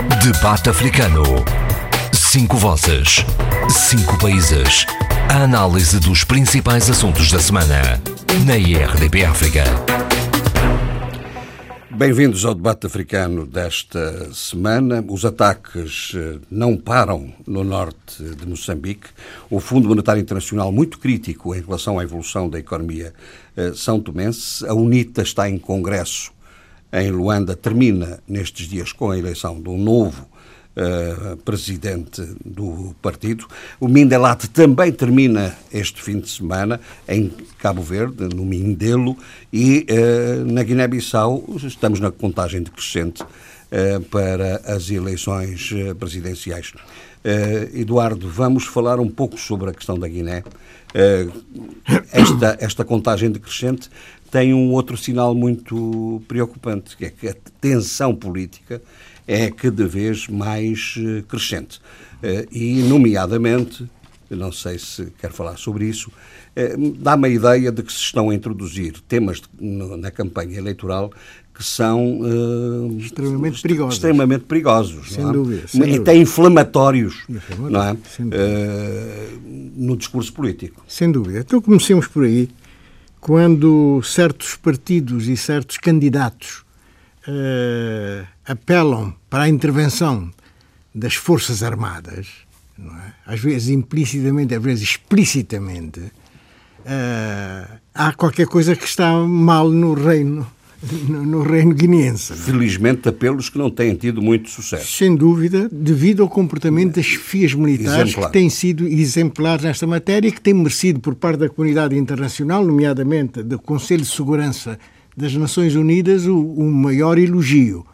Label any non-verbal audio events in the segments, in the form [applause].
Debate Africano. Cinco vozes. Cinco países. A análise dos principais assuntos da semana. Na IRDP África. Bem-vindos ao debate africano desta semana. Os ataques eh, não param no norte de Moçambique. O Fundo Monetário Internacional, muito crítico em relação à evolução da economia eh, são tomense. A UNITA está em congresso em Luanda, termina nestes dias com a eleição de um novo Uh, presidente do partido. O Mindelate também termina este fim de semana em Cabo Verde, no Mindelo, e uh, na Guiné-Bissau estamos na contagem decrescente uh, para as eleições presidenciais. Eduardo, vamos falar um pouco sobre a questão da Guiné. esta, esta contagem decrescente tem um outro sinal muito preocupante, que é que a tensão política é cada vez mais eh, crescente. Eh, e, nomeadamente, não sei se quer falar sobre isso, eh, dá-me a ideia de que se estão a introduzir temas na campanha eleitoral que são uh, extremamente perigosos. Extremamente perigosos. Sem, dúvida, sem dúvida. Até inflamatórios não é? Uh, no discurso político. Sem dúvida. Então comecemos por aí. Quando certos partidos e certos candidatos uh, apelam para a intervenção das Forças Armadas, é? às vezes implicitamente, às vezes explicitamente, uh, há qualquer coisa que está mal no reino no, no reino guineense. Felizmente, apelos que não têm tido muito sucesso. Sem dúvida, devido ao comportamento das chefias militares Exemplar. que têm sido exemplares nesta matéria e que têm merecido, por parte da comunidade internacional, nomeadamente do Conselho de Segurança das Nações Unidas o, o maior elogio.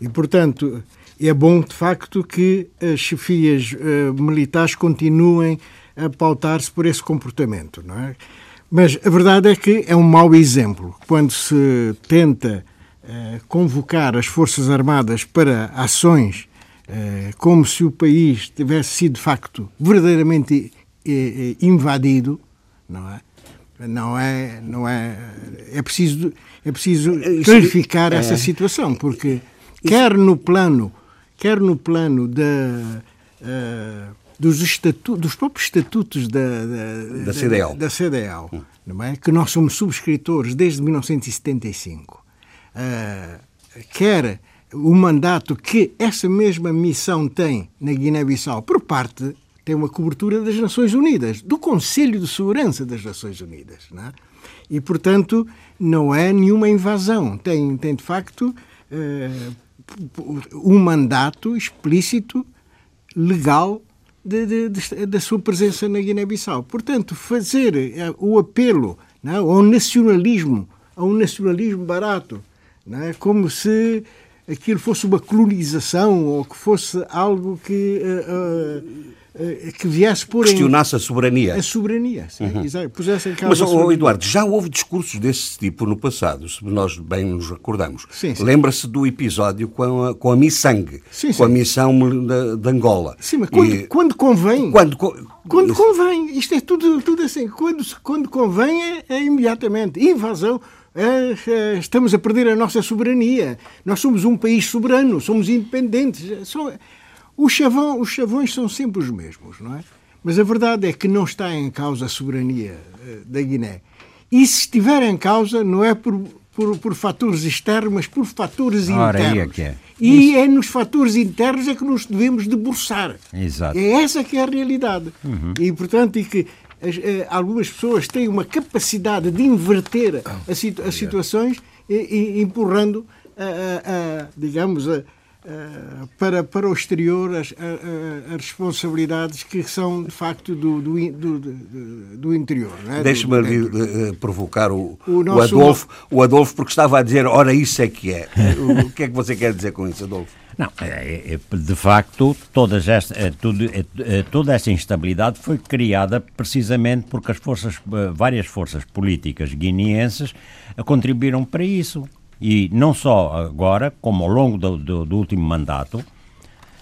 E, portanto, é bom, de facto, que as chefias uh, militares continuem a pautar-se por esse comportamento, não é? Mas a verdade é que é um mau exemplo quando se tenta uh, convocar as Forças Armadas para ações uh, como se o país tivesse sido, de facto, verdadeiramente invadido, não é? Não é, não é, é preciso, é preciso clarificar essa é. situação, porque quer no plano, quer no plano da, dos, estatu, dos próprios estatutos da, da, da CDL, da, CDL hum. não é? que nós somos subscritores desde 1975, uh, quer o mandato que essa mesma missão tem na Guiné-Bissau por parte tem uma cobertura das Nações Unidas, do Conselho de Segurança das Nações Unidas. Não é? E, portanto, não é nenhuma invasão. Tem, tem de facto, uh, um mandato explícito, legal, da sua presença na Guiné-Bissau. Portanto, fazer uh, o apelo não é? ao nacionalismo, a um nacionalismo barato, não é? como se aquilo fosse uma colonização ou que fosse algo que. Uh, eh, que viesse por questionasse a soberania. A soberania, sim, uhum. Pusesse em causa Mas, oh, Eduardo, já houve discursos desse tipo no passado, se nós bem nos recordamos. Lembra-se do episódio com a, com a Missang, sim, com a missão de, de, Angola. Sim, mas quando, e... quando convém. Quando, quando convém. Isto é tudo, tudo assim. Quando, quando convém é, é imediatamente. Invasão. É, é, estamos a perder a nossa soberania. Nós somos um país soberano, somos independentes. Os, chavão, os chavões são sempre os mesmos, não é? Mas a verdade é que não está em causa a soberania uh, da Guiné. E se estiver em causa, não é por, por, por fatores externos, mas por fatores Ora, internos. Aí é é. E Isso. é nos fatores internos é que nos devemos debruçar. Exato. É essa que é a realidade. Uhum. E, portanto, e que as, eh, algumas pessoas têm uma capacidade de inverter oh, situ as situações, e, e, empurrando, a, a, a digamos, eh, para, para o exterior as, as, responsabilidades que são de facto do, do, do, do interior. É? Deixe-me provocar o, o, nosso... o, Adolfo, o Adolfo, porque estava a dizer, ora, isso é que é. [laughs] o que é que você quer dizer com isso, Adolfo? Não, é, é, é de facto, todas esta, tudo, toda essa instabilidade foi criada precisamente porque as forças, várias forças políticas guineenses contribuíram para isso e não só agora, como ao longo do, do, do último mandato,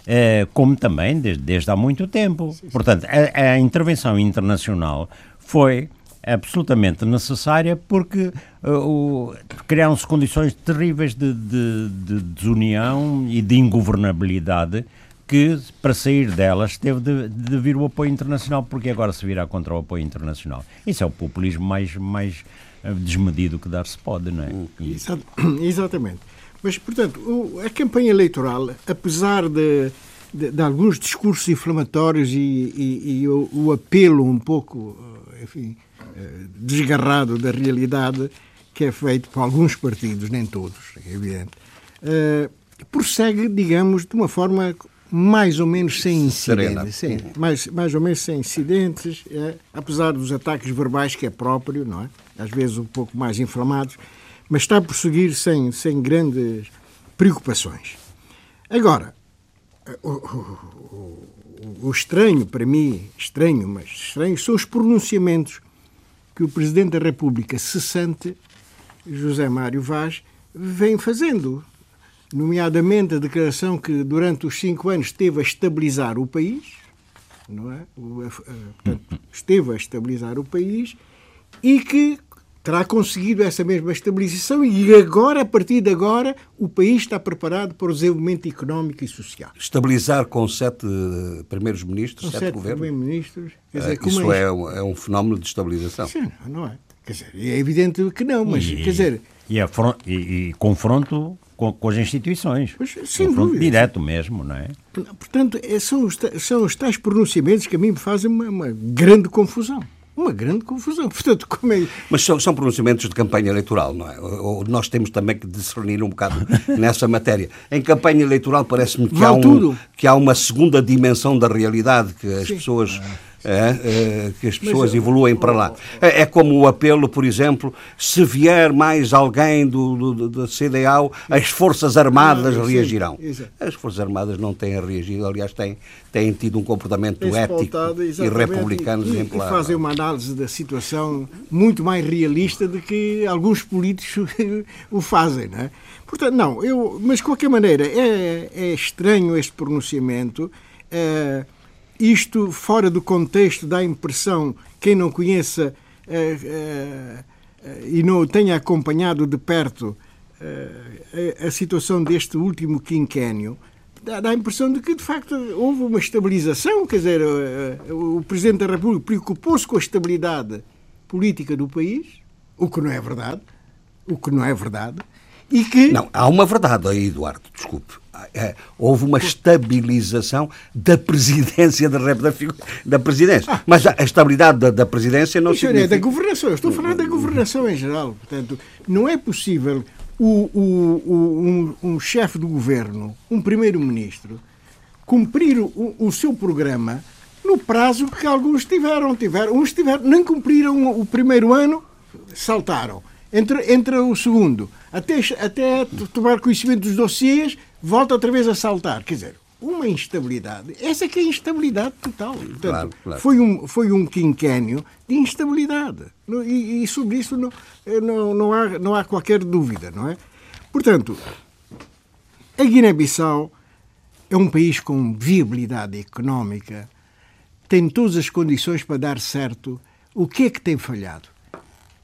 eh, como também desde, desde há muito tempo. Portanto, a, a, intervenção internacional foi absolutamente necessária porque uh, criaram-se condições terríveis de, de, de, desunião e de ingovernabilidade que, para sair delas, teve de, de, vir o apoio internacional, porque agora se virá contra o apoio internacional. Isso é o populismo mais, mais uh, desmedido que dar-se pode, não é? E... [coughs] Exatamente. Mas, portanto, a campanha eleitoral, apesar de de, de alguns discursos inflamatórios e, e, e o, o, apelo um pouco, eh, enfim, eh, desgarrado da realidade que é feito por alguns partidos, nem todos, é evidente, uh, prossegue, digamos, de uma forma mais ou menos sem incidentes. Sim, mais, mais ou menos sem incidentes, é, apesar dos ataques verbais, que é próprio, não é? Às vezes um pouco mais inflamados, mas está a prosseguir sem, sem grandes preocupações. Agora, o, o, o, estranho para mim, estranho, mas estranho, são os pronunciamentos que o Presidente da República cessante, José Mário Vaz, vem fazendo. Nomeadamente a declaração que durante os cinco anos esteve a estabilizar o país, não é? Portanto, esteve a estabilizar o país e que terá conseguido essa mesma estabilização e agora, a partir de agora, o país está preparado para o desenvolvimento económico e social. Estabilizar com sete primeiros ministros, com sete, governos? primeiros-ministros. Uh, isso é, é, um, é um fenómeno de estabilização. Sim, não é? Quer dizer, é evidente que não, mas e, quer dizer... E, e, e confronto com, com, as instituições. Pois, sem confronto dúvida. direto mesmo, não é? Portanto, é, são os, são os tais pronunciamentos que a mim me fazem uma, uma grande confusão uma grande confusão. [laughs] Portanto, como é... Mas são, são pronunciamentos de campanha eleitoral, não é? Ou, nós temos também que discernir um bocado [laughs] nessa matéria. Em campanha eleitoral parece-me que, há um, que há uma segunda dimensão da realidade que as Sim. pessoas é, é, que as pessoas evoluem para lá. É, é, como o apelo, por exemplo, se vier mais alguém do, do, da CDAO, as Forças Armadas reagirão. As Forças Armadas não têm reagido, aliás, têm, têm tido um comportamento ético e republicano e, exemplar. E fazem uma análise da situação muito mais realista do que alguns políticos [laughs] o fazem, não é? Portanto, não, eu, mas de qualquer maneira, é, é estranho este pronunciamento. É, isto, fora do contexto, dá a impressão, quem não conheça uh, uh, e não tenha acompanhado de perto a, a, situação deste último quinquênio, dá, dá, a impressão de que, de facto, houve uma estabilização. Quer dizer, o Presidente da República preocupou-se com a estabilidade política do país, o que não é verdade. O que não é verdade. E que... Não, há uma verdade aí, Eduardo, desculpe. É, houve uma estabilização da presidência da, da, da presidência. Ah, Mas a, estabilidade da, da presidência não significa... é da governação. Eu estou a falar da governação em geral. Portanto, não é possível o, o, o um, um chefe do governo, um primeiro-ministro, cumprir o, o seu programa no prazo que alguns tiveram. tiveram uns tiveram, nem cumpriram o primeiro ano, saltaram. Entre, entre o segundo, até, até tomar conhecimento dos dossiês, volta outra vez a saltar. Quer dizer, uma instabilidade. Essa que é a instabilidade total. Portanto, claro, claro. Foi, um, foi um quinquênio de instabilidade. E, e sobre isso não, eh, não, não, há, não há qualquer dúvida, não é? Portanto, a Guiné-Bissau é um país com viabilidade económica, tem todas as condições para dar certo. O que é que tem falhado?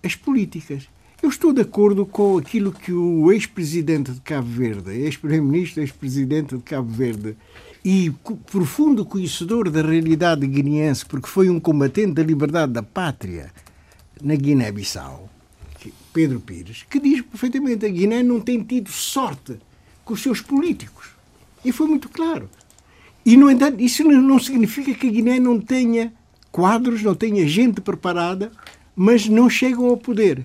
As políticas. Eu estou de acordo com aquilo que o ex-presidente de Cabo Verde, ex-primeiro-ministro, ex-presidente de Cabo Verde e profundo conhecedor da realidade guineense, porque foi um combatente da liberdade da pátria na Guiné-Bissau, Pedro Pires, que diz perfeitamente que a Guiné não tem tido sorte com os seus políticos. E foi muito claro. E, no entanto, isso não significa que a Guiné não tenha quadros, não tenha gente preparada, mas não chegam ao poder.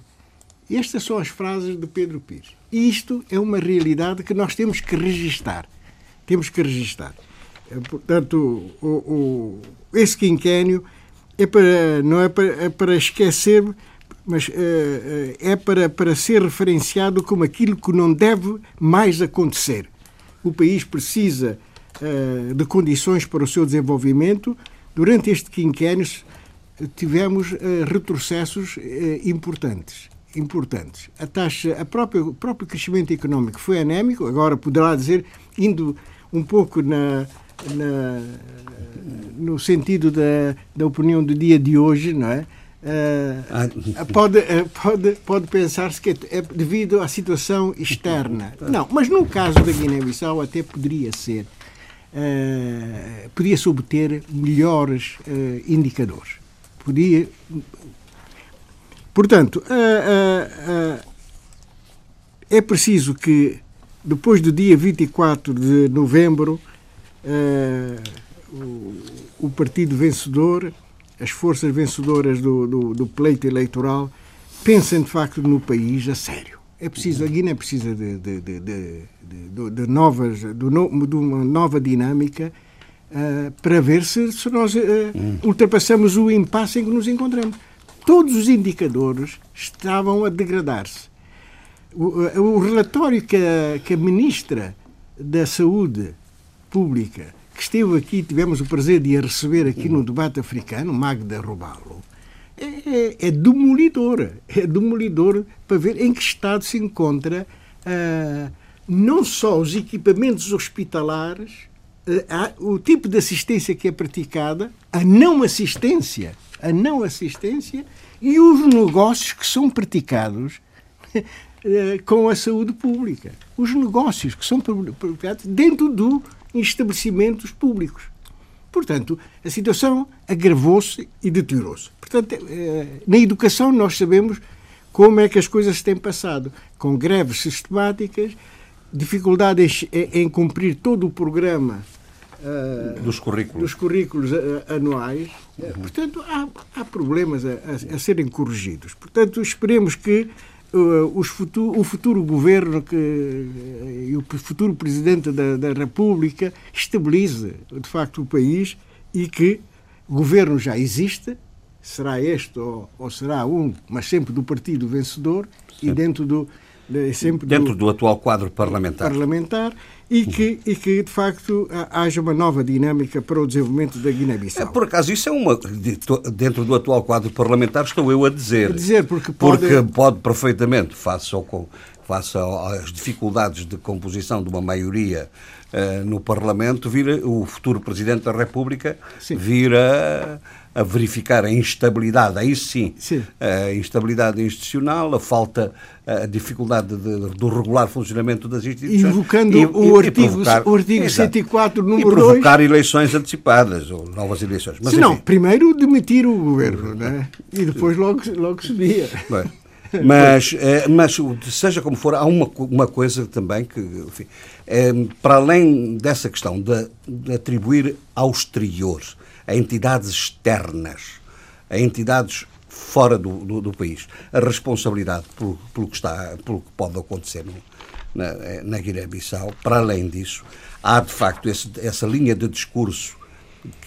Estas são as frases de Pedro Pires. Isto é uma realidade que nós temos que registar. Temos que registar. Eh, portanto, o, o, esse quinquênio é para, não é para, é para esquecer, mas é, é para, para ser referenciado como aquilo que não deve mais acontecer. O país precisa de condições para o seu desenvolvimento. Durante este quinquênio tivemos retrocessos importantes importantes. A taxa, a própria, o próprio crescimento económico foi anémico, agora poderá dizer, indo um pouco na, na no sentido da, da opinião do dia de hoje, não é? Uh, pode, uh, pode, pode pensar-se que é devido à situação externa. Não, mas no caso da Guiné-Bissau até poderia ser. Uh, podia-se obter melhores indicadores. Podia. Portanto, é preciso que, depois do dia 24 de novembro, o, o partido vencedor as forças vencedoras do, do, do, pleito eleitoral pensem de facto no país a sério. É preciso, a Guiné precisa de, de, de, de novas, de, uma nova dinâmica uh, para ver se, se nós uh, ultrapassamos o impasse em que nos encontramos. Todos os indicadores estavam a degradar-se. O, o, relatório que a, que a Ministra da Saúde Pública que esteve aqui, tivemos o prazer de a receber aqui no debate africano, Magda Robalo, é, é, é demolidor. É demolidor para ver em que estado se encontra ah, não só os equipamentos hospitalares, ah, o tipo de assistência que é praticada, a não assistência, a não assistência e os negócios que são praticados ah, [laughs] com a saúde pública. Os negócios que são praticados dentro do em estabelecimentos públicos. Portanto, a situação agravou-se e deteriorou-se. Portanto, eh, na educação nós sabemos como é que as coisas se têm passado, com greves sistemáticas, dificuldades em cumprir todo o programa uh, dos currículos, dos currículos anuais. Uhum. Portanto, há, há problemas a, a, a, serem corrigidos. Portanto, esperemos que uh, futuro, o futuro governo que, uh, e o futuro presidente da, da República estabilize, de facto, o país e que o governo já existe, será este ou, ou será um, mas sempre do partido vencedor Sim. e dentro do, de, sempre dentro do, do atual quadro parlamentar. parlamentar e que, e que, de facto, haja uma nova dinâmica para o desenvolvimento da Guiné-Bissau. É, por acaso, isso é uma. Dentro do atual quadro parlamentar, estou eu a dizer. A dizer, porque pode. Porque pode perfeitamente, face, ao, face às dificuldades de composição de uma maioria uh, no Parlamento, vir o futuro Presidente da República vir a a verificar a instabilidade, aí sim, sim, a instabilidade institucional, a falta, a dificuldade de, do regular funcionamento das instituições. Invocando e, o, e, artigo, provocar, o artigo 104, número 2. E provocar eleições antecipadas, ou novas eleições. Mas, Se não, primeiro demitir o governo, né? e depois logo, logo se via. Bem, [laughs] mas, eh, mas, seja como for, há uma, uma coisa também que, enfim, é, para além dessa questão de, de atribuir ao exterior a entidades externas, a entidades fora do, do, do país, a responsabilidade pelo, pelo, que está, pelo que pode acontecer no, na, na Guiné-Bissau. Para além disso, há de facto esse, essa linha de discurso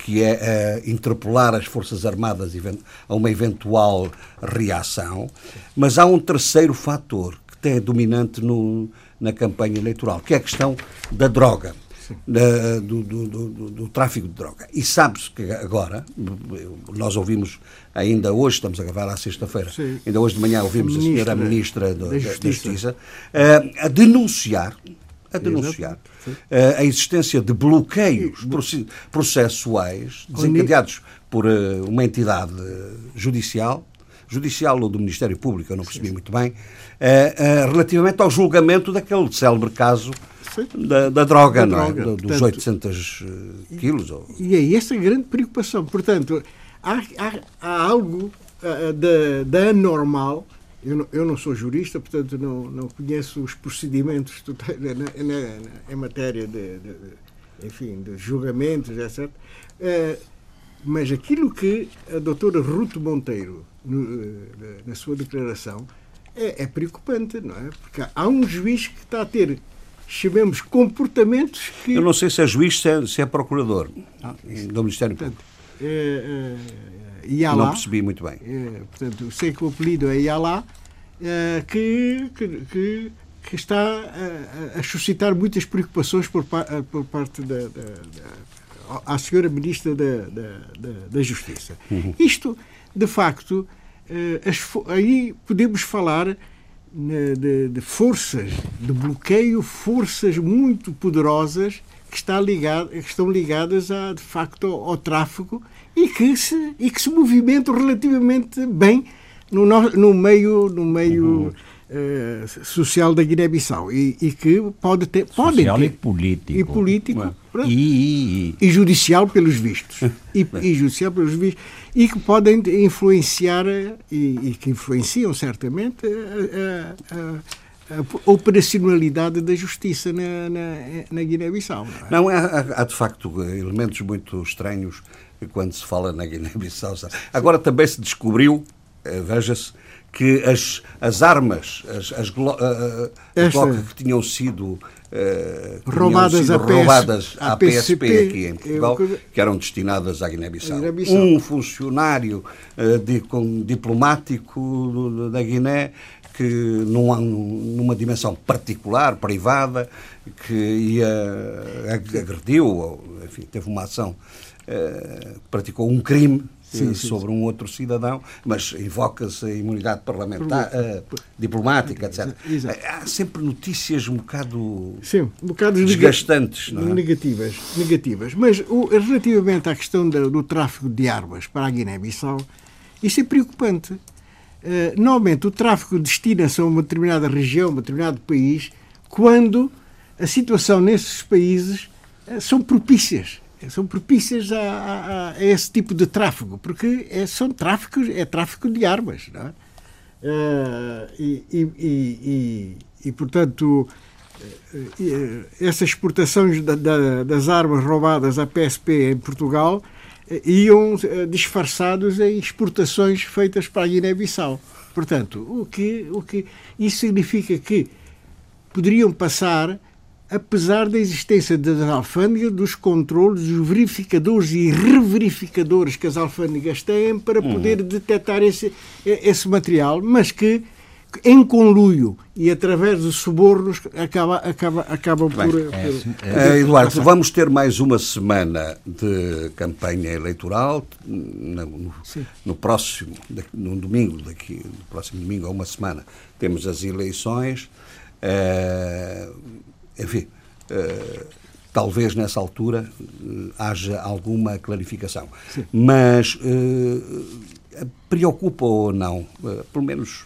que é uh, interpelar as Forças Armadas a uma eventual reação, mas há um terceiro fator que tem dominante no, na campanha eleitoral, que é a questão da droga da, do, do, do, do, tráfico de droga. E sabe-se que agora, nós ouvimos ainda hoje, estamos a gravar à sexta-feira, ainda hoje de manhã ouvimos Ministra, a senhora Ministra da, da Justiça, da Justiça uh, a denunciar a denunciar uh, a existência de bloqueios processuais desencadeados por uh, uma entidade judicial, judicial ou do Ministério Público, eu não percebi muito bem, relativamente ao julgamento daquele célebre caso da, da, droga, da não é? droga. dos Portanto, 800 eh, quilos. Ou... E é essa a grande preocupação. Portanto, há, há, há algo uh, da, anormal. Eu não, eu não sou jurista, portanto não, não conheço os procedimentos na, na, na, em matéria de, de, enfim, de julgamentos, etc. Uh, mas aquilo que a doutora Ruto Monteiro, no, na sua declaração, é, é, preocupante, não é? Porque há um juiz que está a ter chamemos comportamentos que. Eu não sei se é juiz, se é, se é procurador ah, do Ministério Público. É, é, Yalá, não percebi muito bem. É, portanto, sei que o apelido é Yalá, é, que, que, que, que, está a, a, suscitar muitas preocupações por, por parte da, da, da senhora Ministra da, da, da Justiça. Uhum. Isto, de facto, as, aí podemos falar de, de, forças de bloqueio, forças muito poderosas que, está ligado, que estão ligadas a, de facto ao, ao tráfico e que se, e que se movimentam relativamente bem no, no meio, no meio uhum. Uh, social da Guiné-Bissau e, e, que pode ter, podem social ter, e político e político e, e, judicial pelos vistos e, e, judicial pelos vistos e que podem influenciar e, que influenciam certamente a, a, a, a operacionalidade da justiça na, na, na Guiné-Bissau. Não, é? não há, há, de facto elementos muito estranhos quando se fala na Guiné-Bissau. Agora também se descobriu, eh, veja-se, que as, as armas, as, as, uh, que tinham sido uh, roubadas, sido a roubadas à PSP, PSP, aqui em Portugal, eu... que eram destinadas à Guiné-Bissau. Guiné um funcionário uh, de, com, diplomático da Guiné que numa, numa dimensão particular, privada, que ia agrediu, enfim, teve uma ação praticou um crime sim, eh, sim, sobre sim. um outro cidadão, mas invoca-se a imunidade parlamentar, uh, diplomática, etc. Exato. Há sempre notícias um bocado, Sim, um bocado desgastantes, não é? Negativas, negativas. Mas o, relativamente à questão do, do tráfico de armas para a Guiné-Bissau, isso é preocupante. Uh, normalmente o tráfico destina-se a uma determinada região, a um determinado país, quando a situação nesses países uh, são propícias são propícias a, a, a, esse tipo de tráfego, porque é, são tráficos, é tráfico de armas. Não é? Uh, e, e, e, e, portanto, uh, essas exportações da, da, das armas roubadas à PSP em Portugal iam disfarçados em exportações feitas para a Guiné-Bissau. Portanto, o que, o que isso significa que poderiam passar apesar da existência das alfândegas, dos controles, dos verificadores e reverificadores que as alfândegas têm para uhum. poder detectar esse, esse material, mas que em conluio e através de subornos acaba, acaba, acaba por, por, é, é, Eduardo, vamos ter mais uma semana de campanha eleitoral no, no próximo, no domingo, daqui, no próximo domingo, a uma semana, temos as eleições. Uh, enfim, uh, talvez nessa altura uh, haja alguma clarificação. Sim. Mas uh, preocupa ou não, pelo menos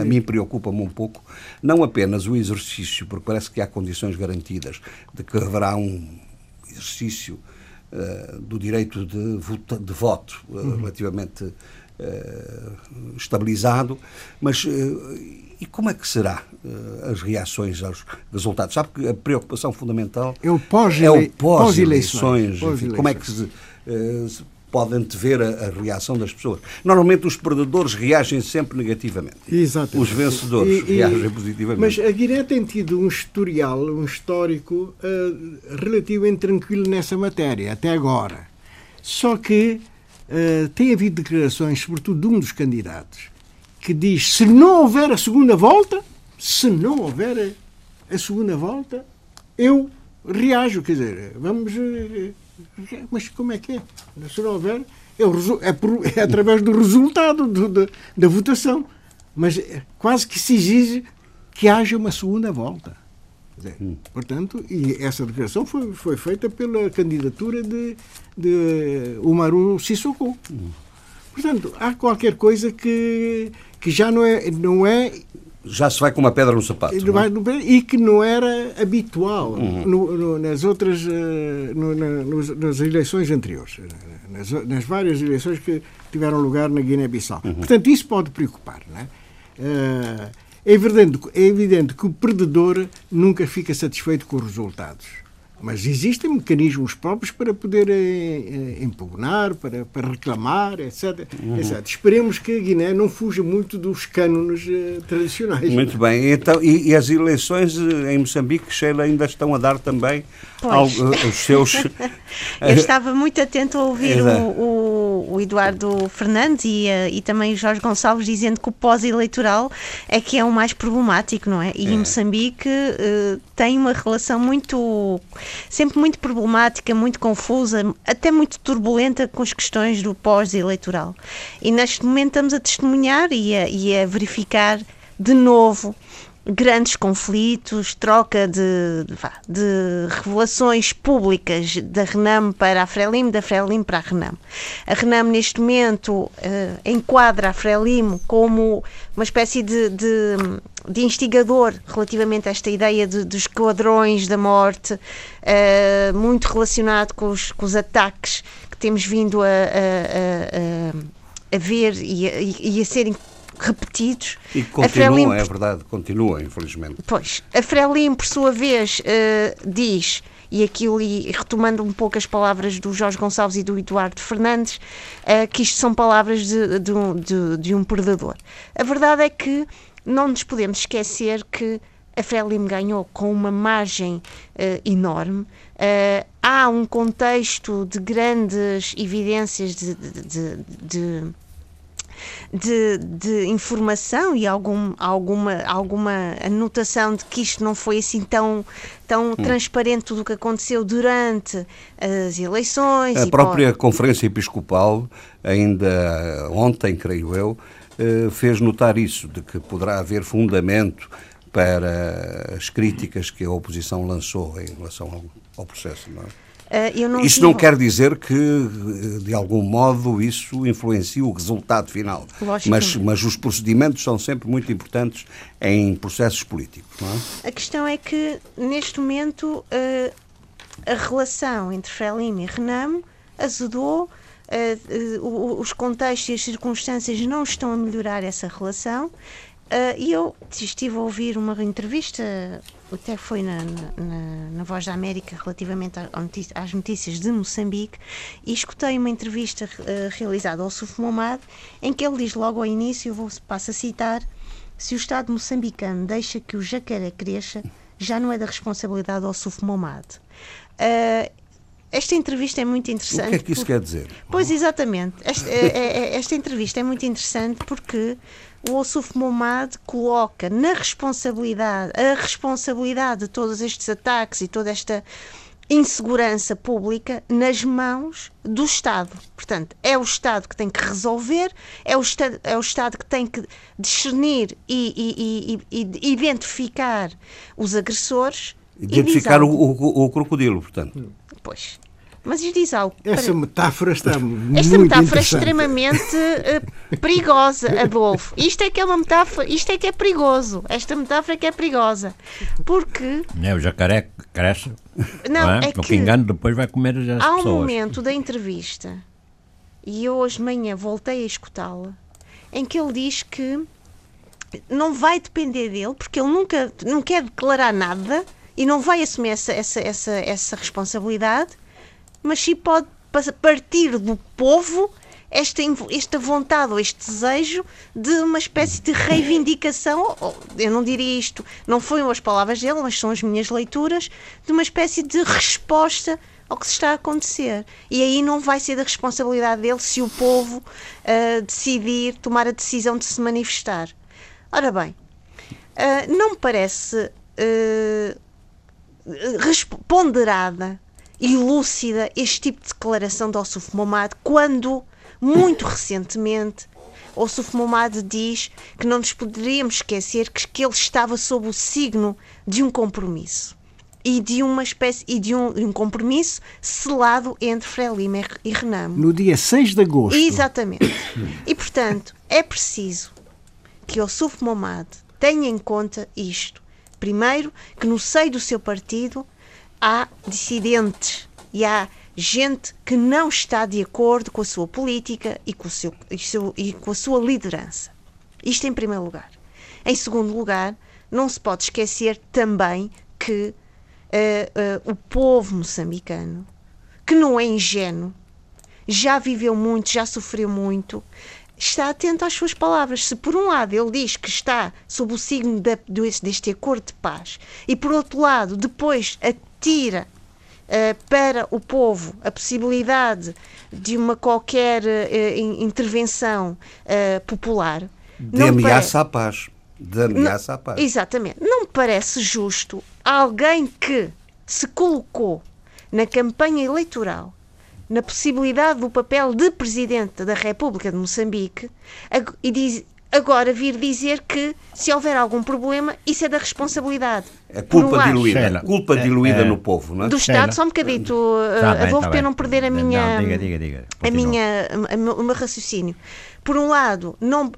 a, mim preocupa-me um pouco, não apenas o exercício, porque parece que há condições garantidas de que haverá um exercício do direito de, voto, de voto uhum. relativamente estabilizado, mas e como é que será uh, as reações aos resultados? Sabe que a preocupação fundamental é o pós-eleições. Pós pós como é que se, uh, se pode antever a, a, reação das pessoas? Normalmente os perdedores reagem sempre negativamente. Exatamente. Os vencedores e, reagem e, positivamente. Mas a Guiné tem tido um historial, um histórico uh, relativamente tranquilo nessa matéria, até agora. Só que uh, tem havido declarações, sobretudo de um dos candidatos, que diz se não houver a segunda volta, se não houver a segunda volta, eu reajo. Quer dizer, vamos. Eh, mas como é que é? Se não houver, é, é, por, [laughs] é através do resultado do, da, da votação. Mas é quase que se exige que haja uma segunda volta. Dizer, hum. Portanto, e essa declaração foi, foi feita pela candidatura de, de Umaru Sissoko. Hum. Portanto, há qualquer coisa que que já não é, não é já se vai com uma pedra no sapato. É? E que não era habitual uhum. no, no, nas outras uh, no, na, nas eleições anteriores, nas, nas, várias eleições que tiveram lugar na Guiné-Bissau. Uhum. Portanto, isso pode preocupar. Não é? Uh, é, evidente, é evidente que o perdedor nunca fica satisfeito com os resultados. Mas existem mecanismos próprios para poder eh, impugnar, para, para reclamar, etc, uhum. etc. Esperemos que a Guiné não fuja muito dos cânones eh, tradicionais. Muito bem. Então, e, e, as eleições eh, em Moçambique, Sheila, ainda estão a dar também ao, os seus. [laughs] Eu estava muito atento a ouvir o, o, o, Eduardo Fernandes e, e também o Jorge Gonçalves dizendo que o pós-eleitoral é que é o mais problemático, não é? E é. Moçambique uh, tem uma relação muito sempre muito problemática, muito confusa, até muito turbulenta com as questões do pós-eleitoral. E neste momento estamos a testemunhar e a, e a verificar de novo grandes conflitos, troca de, de, revelações públicas da Renam para a Frelimo, da Frelimo para a Renam. A Renam, neste momento, uh, enquadra a Frelimo como uma espécie de, de, de, instigador relativamente a esta ideia de, dos esquadrões da morte, uh, muito relacionado com os, com os, ataques que temos vindo a, a, a, a ver e a, e a serem repetidos. E continuam, é verdade, continua, infelizmente. Pois. A Frelimo, por sua vez, uh, diz e aquilo, e retomando um pouco as palavras do Jorge Gonçalves e do Eduardo Fernandes, uh, que isto são palavras de, de, um, de, de, um perdedor. A verdade é que não nos podemos esquecer que a Frelimo ganhou com uma margem uh, enorme. Uh, há um contexto de grandes evidências de, de de, de informação e algum, alguma, alguma anotação de que isto não foi assim tão, tão hum. transparente tudo o que aconteceu durante as eleições. A própria Conferência Episcopal, ainda ontem, creio eu, eh, fez notar isso, de que poderá haver fundamento para as críticas que a oposição lançou em relação ao, ao processo. Não é? Uh, não isso não quer dizer que, de algum modo, isso influencie o resultado final. Mas, mas os procedimentos são sempre muito importantes em processos políticos. É? A questão é que, neste momento, uh, a relação entre Frelimo e Renamo azedou. Uh, os contextos e as circunstâncias não estão a melhorar essa relação e eu estive a ouvir uma entrevista, até foi na, na, na Voz da América, relativamente às notícias de Moçambique, e escutei uma entrevista uh, realizada ao Suf Momad, em que ele diz logo ao início, vou passo a citar, se o Estado moçambicano deixa que o jacaré cresça, já não é da responsabilidade ao Suf Momad. Uh, esta entrevista é muito interessante. O que é que isso quer dizer? Pois, exatamente. Esta, esta entrevista é muito interessante porque o Ossuf Momad coloca na responsabilidade, a responsabilidade de todos estes ataques e toda esta insegurança pública nas mãos do Estado. Portanto, é o Estado que tem que resolver, é o Estado, é o Estado que tem que discernir e, e, e, e identificar os agressores. Identificar o, o, o, crocodilo, portanto. Pois. Mas isto diz algo. Essa metáfora está muito Esta metáfora é extremamente uh, perigosa, Adolfo. Isto é que é uma metáfora, isto é que é perigoso. Esta metáfora é que é perigosa. Porque. É, o jacaré cresce. Não, não é? é que. engano, depois vai comer as há pessoas. Há um momento da entrevista, e eu hoje de manhã voltei a escutá-la, em que ele diz que não vai depender dele, porque ele nunca não quer declarar nada e não vai assumir essa, essa, essa, essa responsabilidade mas sim pode partir do povo esta, esta vontade ou este desejo de uma espécie de reivindicação, eu não diria isto, não foram as palavras dele, mas são as minhas leituras, de uma espécie de resposta ao que se está a acontecer. E aí não vai ser da responsabilidade dele se o povo uh, decidir, tomar a decisão de se manifestar. Ora bem, uh, não me parece uh, ponderada e lúcida este tipo de declaração de Ossuf Momad quando, muito recentemente, Ossuf Momad diz que não nos poderíamos esquecer que, que ele estava sob o signo de um compromisso e de uma espécie e de um, de um compromisso selado entre Frelimo e Renamo. No dia 6 de agosto. Exatamente. E, portanto, é preciso que Ossuf Momad tenha em conta isto. Primeiro, que no seio do seu partido há dissidentes e há gente que não está de acordo com a sua política e com, seu, e, seu, e com a sua liderança. Isto em primeiro lugar. Em segundo lugar, não se pode esquecer também que uh, uh, o povo moçambicano, que não é ingênuo, já viveu muito, já sofreu muito, está atento às suas palavras. Se por um lado ele diz que está sob o signo de, deste acordo de paz e por outro lado depois tira uh, para o povo a possibilidade de uma qualquer uh, intervenção uh, popular. De ameaça à paz. De ameaça à paz. Exatamente. Não me parece justo alguém que se colocou na campanha eleitoral na possibilidade do papel de Presidente da República de Moçambique e diz, agora vir dizer que se houver algum problema, isso é da responsabilidade. É culpa diluída, culpa é, diluída é, no povo, não é? Do Estado, só um bocadito, tá uh, vou para não perder a minha, não, diga, diga, diga. a minha, o meu raciocínio. Por um lado, não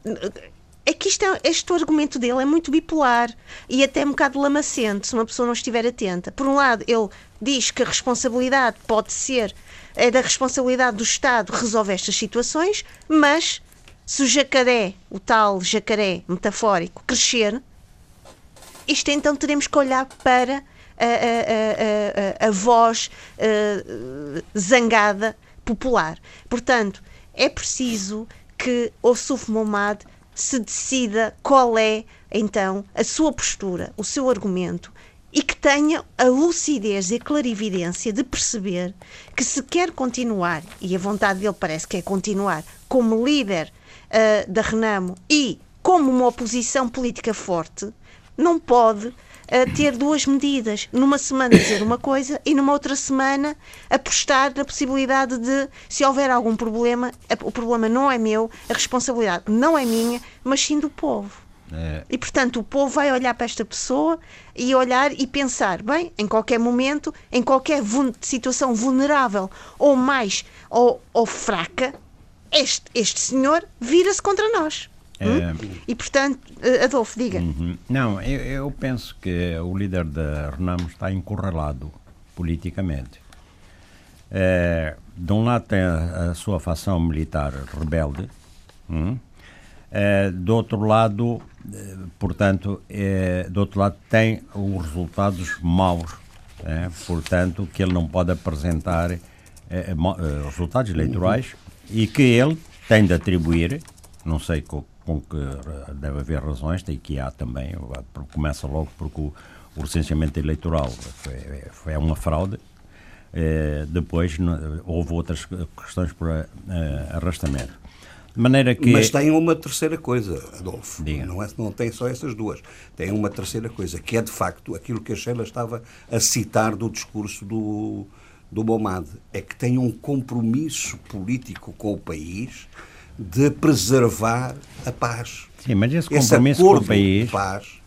é que isto é, este argumento dele é muito bipolar e até um bocado lamacente se uma pessoa não estiver atenta. Por um lado, ele diz que a responsabilidade pode ser, é da responsabilidade do Estado resolver estas situações, mas se o jacaré, o tal jacaré metafórico, crescer, isto então teremos que olhar para a, a, a, a voz uh, zangada popular. Portanto, é preciso que o Suf Momad se decida qual é então a sua postura, o seu argumento e que tenha a lucidez e a clarividência de perceber que se quer continuar, e a vontade dele parece que é continuar, como líder uh, da Renamo e como uma oposição política forte, não pode uh, ter duas medidas. Numa semana dizer uma coisa e numa outra semana apostar na possibilidade de, se houver algum problema, o problema não é meu, a responsabilidade não é minha, mas sim do povo. É. E portanto o povo vai olhar para esta pessoa e olhar e pensar, bem, em qualquer momento, em qualquer situação vulnerável ou mais ou, ou fraca, este, este senhor vira-se contra nós. É... Hum? E portanto, eh, Adolfo, diga. Uhum. Não, eu, eu, penso que o líder da Renamo está encurralado politicamente. É, de um lado tem a, a sua facção militar rebelde, hum? é, do outro lado, eh, portanto, é, do outro lado tem os resultados maus, é, portanto, que ele não pode apresentar resultados eleitorais e que ele tem de atribuir, não sei com, com que deve haver razões, tem que há também, começa logo porque o, o recenseamento eleitoral foi, foi uma fraude, eh, depois houve outras questões por eh, arrastamento. De maneira que... Mas tem uma terceira coisa, Adolfo. Diga. Não, é, não tem só essas duas. Tem uma terceira coisa, que é de facto aquilo que a Sheila estava a citar do discurso do, do Bomad é que tem um compromisso político com o país de preservar a paz. Sim, mas esse compromisso esse com o país. De paz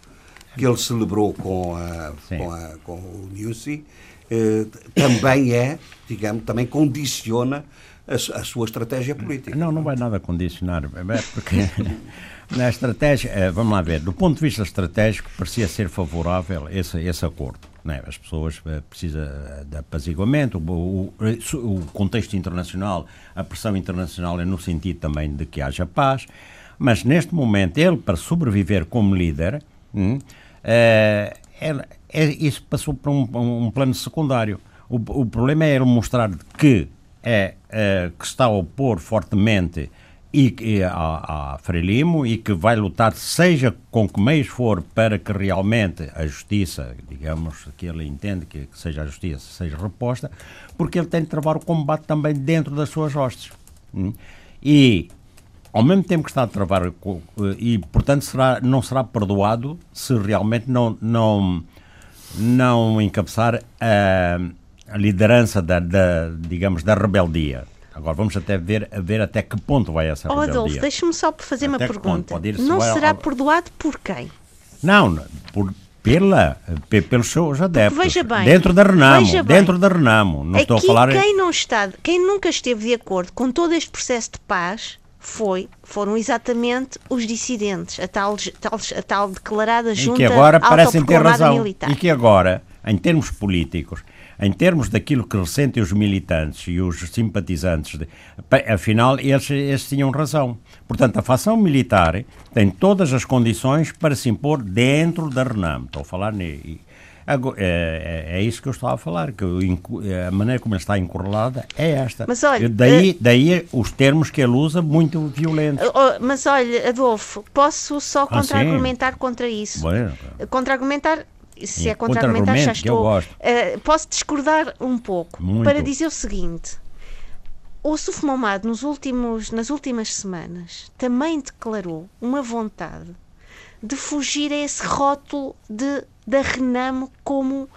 que ele celebrou com, a, com, a, com o Nussi eh, também é, digamos, também condiciona a, a, sua estratégia política. Não, não vai nada condicionar, é porque [laughs] na estratégia, eh, vamos lá ver, do ponto de vista estratégico, parecia ser favorável esse, esse acordo. Né? As pessoas uh, precisam de apaziguamento, o, o, o, contexto internacional, a pressão internacional é no sentido também de que haja paz, mas neste momento ele, para sobreviver como líder, hum, é, é, isso passou para um, um plano secundário. O, o, problema é ele mostrar que, é, é que está a opor fortemente e, e a, a Frelimo e que vai lutar, seja com que meios for, para que realmente a justiça, digamos, que ele entende que, que seja a justiça, seja reposta, porque ele tem de travar o combate também dentro das suas hostes. Hum? E ao mesmo tempo que está a travar e portanto será, não será perdoado se realmente não não não encabeçar a, a liderança da, da digamos da rebeldia Agora vamos até ver, ver até que ponto vai essa oh, rebeldia. Adolfo, deixa-me só fazer até uma pergunta. Não será ao... perdoado por quem? Não, por, pela, pelos seus adeptos. Veja bem, dentro da Renamo, bem, dentro da Renamo. Não estou a falar quem não está, quem nunca esteve de acordo com todo este processo de paz foi, foram exatamente os dissidentes, a tal, tal, a tal declarada junta e que agora parecem ter razão militar. E que agora, em termos políticos, em termos daquilo que ressentem os militantes e os simpatizantes, de, afinal, eles, eles tinham razão. Portanto, a facção militar tem todas as condições para se impor dentro da RENAM. Estou a falar. Ne, é, é, é, isso que eu estava a falar, que a maneira como ele está encurralada é esta. Mas olha, daí, uh, daí os termos que ele usa, muito violentos. Uh, mas olha, Adolfo, posso só ah, contra-argumentar contra isso. Bueno. Contra-argumentar se é contra-argumentar, já estou. Uh, posso discordar um pouco Muito. para dizer o seguinte. O Suf Momad, nos últimos, nas últimas semanas, também declarou uma vontade de fugir a esse rótulo de, da Renamo como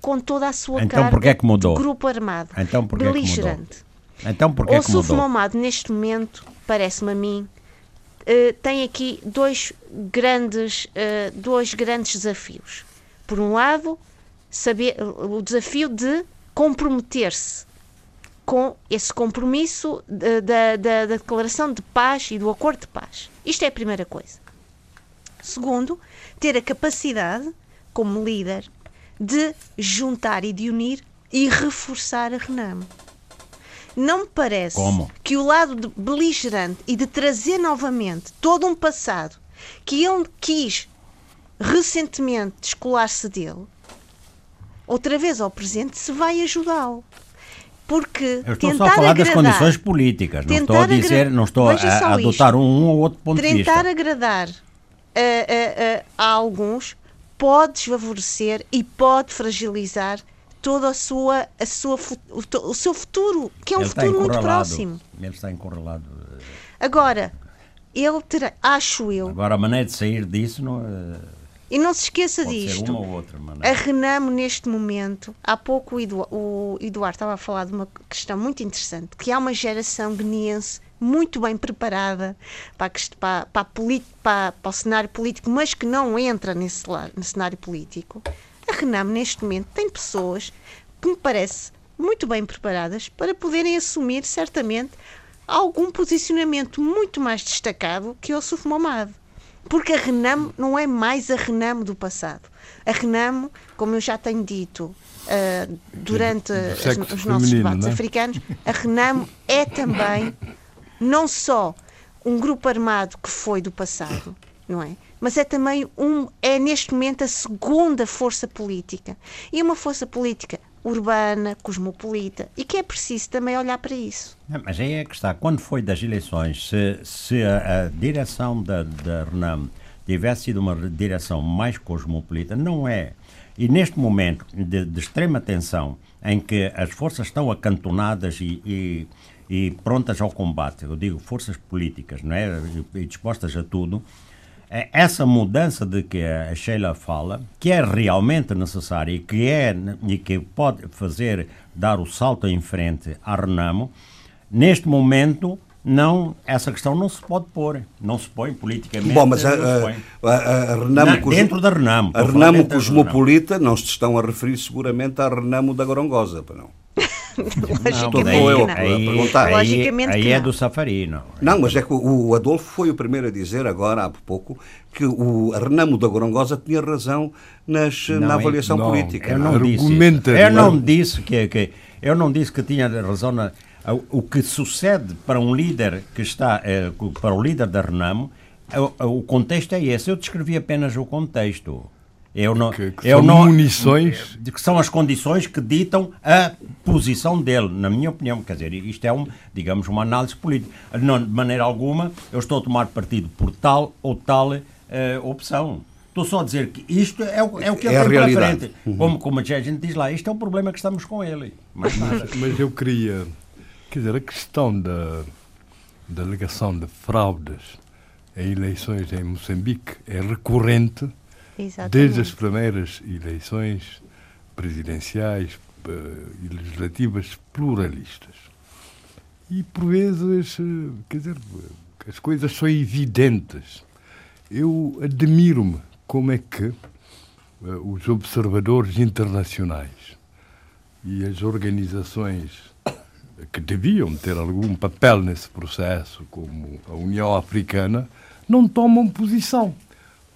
com toda a sua então, carga é que mudou? de grupo armado, então, beligerante. É então, o Suf Momad, neste momento, parece-me a mim, uh, tem aqui dois grandes, uh, dois grandes desafios. Por um lado, saber, o desafio de comprometer-se com esse compromisso da, da, da, declaração de paz e do acordo de paz. Isto é a primeira coisa. Segundo, ter a capacidade, como líder, de juntar e de unir e reforçar a Renamo. Não me parece Como? que o lado beligerante e de trazer novamente todo um passado que ele quis recentemente descolar-se dele, outra vez ao presente, se vai ajudá-lo. Porque eu estou só a falar agradar, das condições políticas, não estou a dizer, não estou a, a adotar um ou outro ponto de vista. Tentar agradar a, a, a, alguns pode desfavorecer e pode fragilizar toda a sua, a sua, o, seu futuro, que é um ele futuro muito próximo. Ele está encurralado. Agora, ele terá, acho eu. Agora, a maneira de sair disso não é e não se esqueça Pode disto. a Renamo, neste momento, há pouco o Eduardo, o Eduardo estava a falar de uma questão muito interessante, que há uma geração guineense muito bem preparada para, para, para, para, para, o cenário político, mas que não entra nesse, cenário político. A Renamo, neste momento, tem pessoas que me parece muito bem preparadas para poderem assumir, certamente, algum posicionamento muito mais destacado que o Suf Momad. Porque a Renamo não é mais a Renamo do passado. A Renamo, como eu já tenho dito uh, durante as, os nossos debates é? africanos, a Renamo é também não só um grupo armado que foi do passado, não é? Mas é também um, é neste momento a segunda força política. E uma força política urbana, cosmopolita, e que é preciso também olhar para isso. mas aí é que está. Quando foi das eleições, se, se a, a, direção da, da RENAM tivesse sido uma direção mais cosmopolita, não é. E neste momento de, de extrema tensão, em que as forças estão acantonadas e, e, e, prontas ao combate, eu digo forças políticas, não é? E dispostas a tudo, é essa mudança de que a Sheila fala, que é realmente necessária e que, é, e que pode fazer dar o salto em frente à Renamo, neste momento não, essa questão não se pode pôr, não se põe politicamente. Bom, mas a, a, a, Renamo, não, dentro da Renamo. A Renamo cosmopolita não se estão a referir seguramente à Renamo da Gorongosa, para não? Logicamente não, eu aí. Logicamente aí, aí é do Safarino. Não, mas é que o Adolfo foi o primeiro a dizer agora há pouco que o Renamo da Gorongosa tinha razão nas, não, na avaliação não, política. Eu não disse, eu não disse que, que eu não disse que tinha razão na, o que sucede para um líder que está eh, para o líder da Renamo o contexto é esse. Eu descrevi apenas o contexto. Eu não, que, que eu são não, munições. Que são as condições que ditam a posição dele, na minha opinião. Quer dizer, isto é, um, digamos, uma análise política. Não, de maneira alguma, eu estou a tomar partido por tal ou tal uh, opção. Estou só a dizer que isto é o, é o que ele é tem para frente. Uhum. Como, como a gente diz lá, isto é o problema que estamos com ele. Mas, mas eu queria. Quer dizer, a questão da, da alegação de fraudes em eleições em Moçambique é recorrente Exatamente. desde as primeiras eleições presidenciais e legislativas pluralistas. E por vezes, uh, quer dizer, as coisas são evidentes. Eu admiro-me como é que os observadores internacionais e as organizações que deviam ter algum papel nesse processo, como a União Africana, não tomam posição.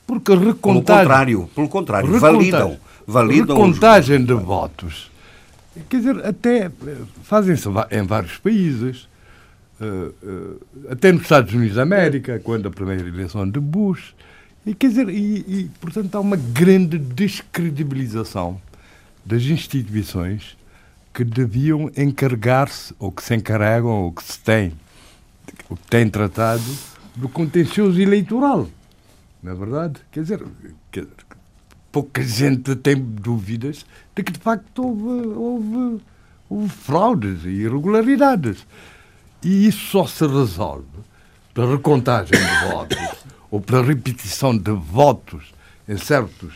Porque a recontagem. Pelo contrário, pelo contrário validam. validam recontagem os... de votos. Quer dizer, até fazem-se em vários países, eh, eh, até nos Estados Unidos da América, quando a primeira eleição de Bush. E, quer dizer, e, e portanto há uma grande descredibilização das instituições que deviam encarregar-se, ou que se encarregam, ou que se têm, o que têm tratado do contencioso eleitoral. Não é verdade? Quer dizer, quer dizer, pouca gente tem dúvidas de que de facto houve, houve, houve fraudes e irregularidades. E isso só se resolve pela recontagem de votos [laughs] ou pela repetição de votos em certos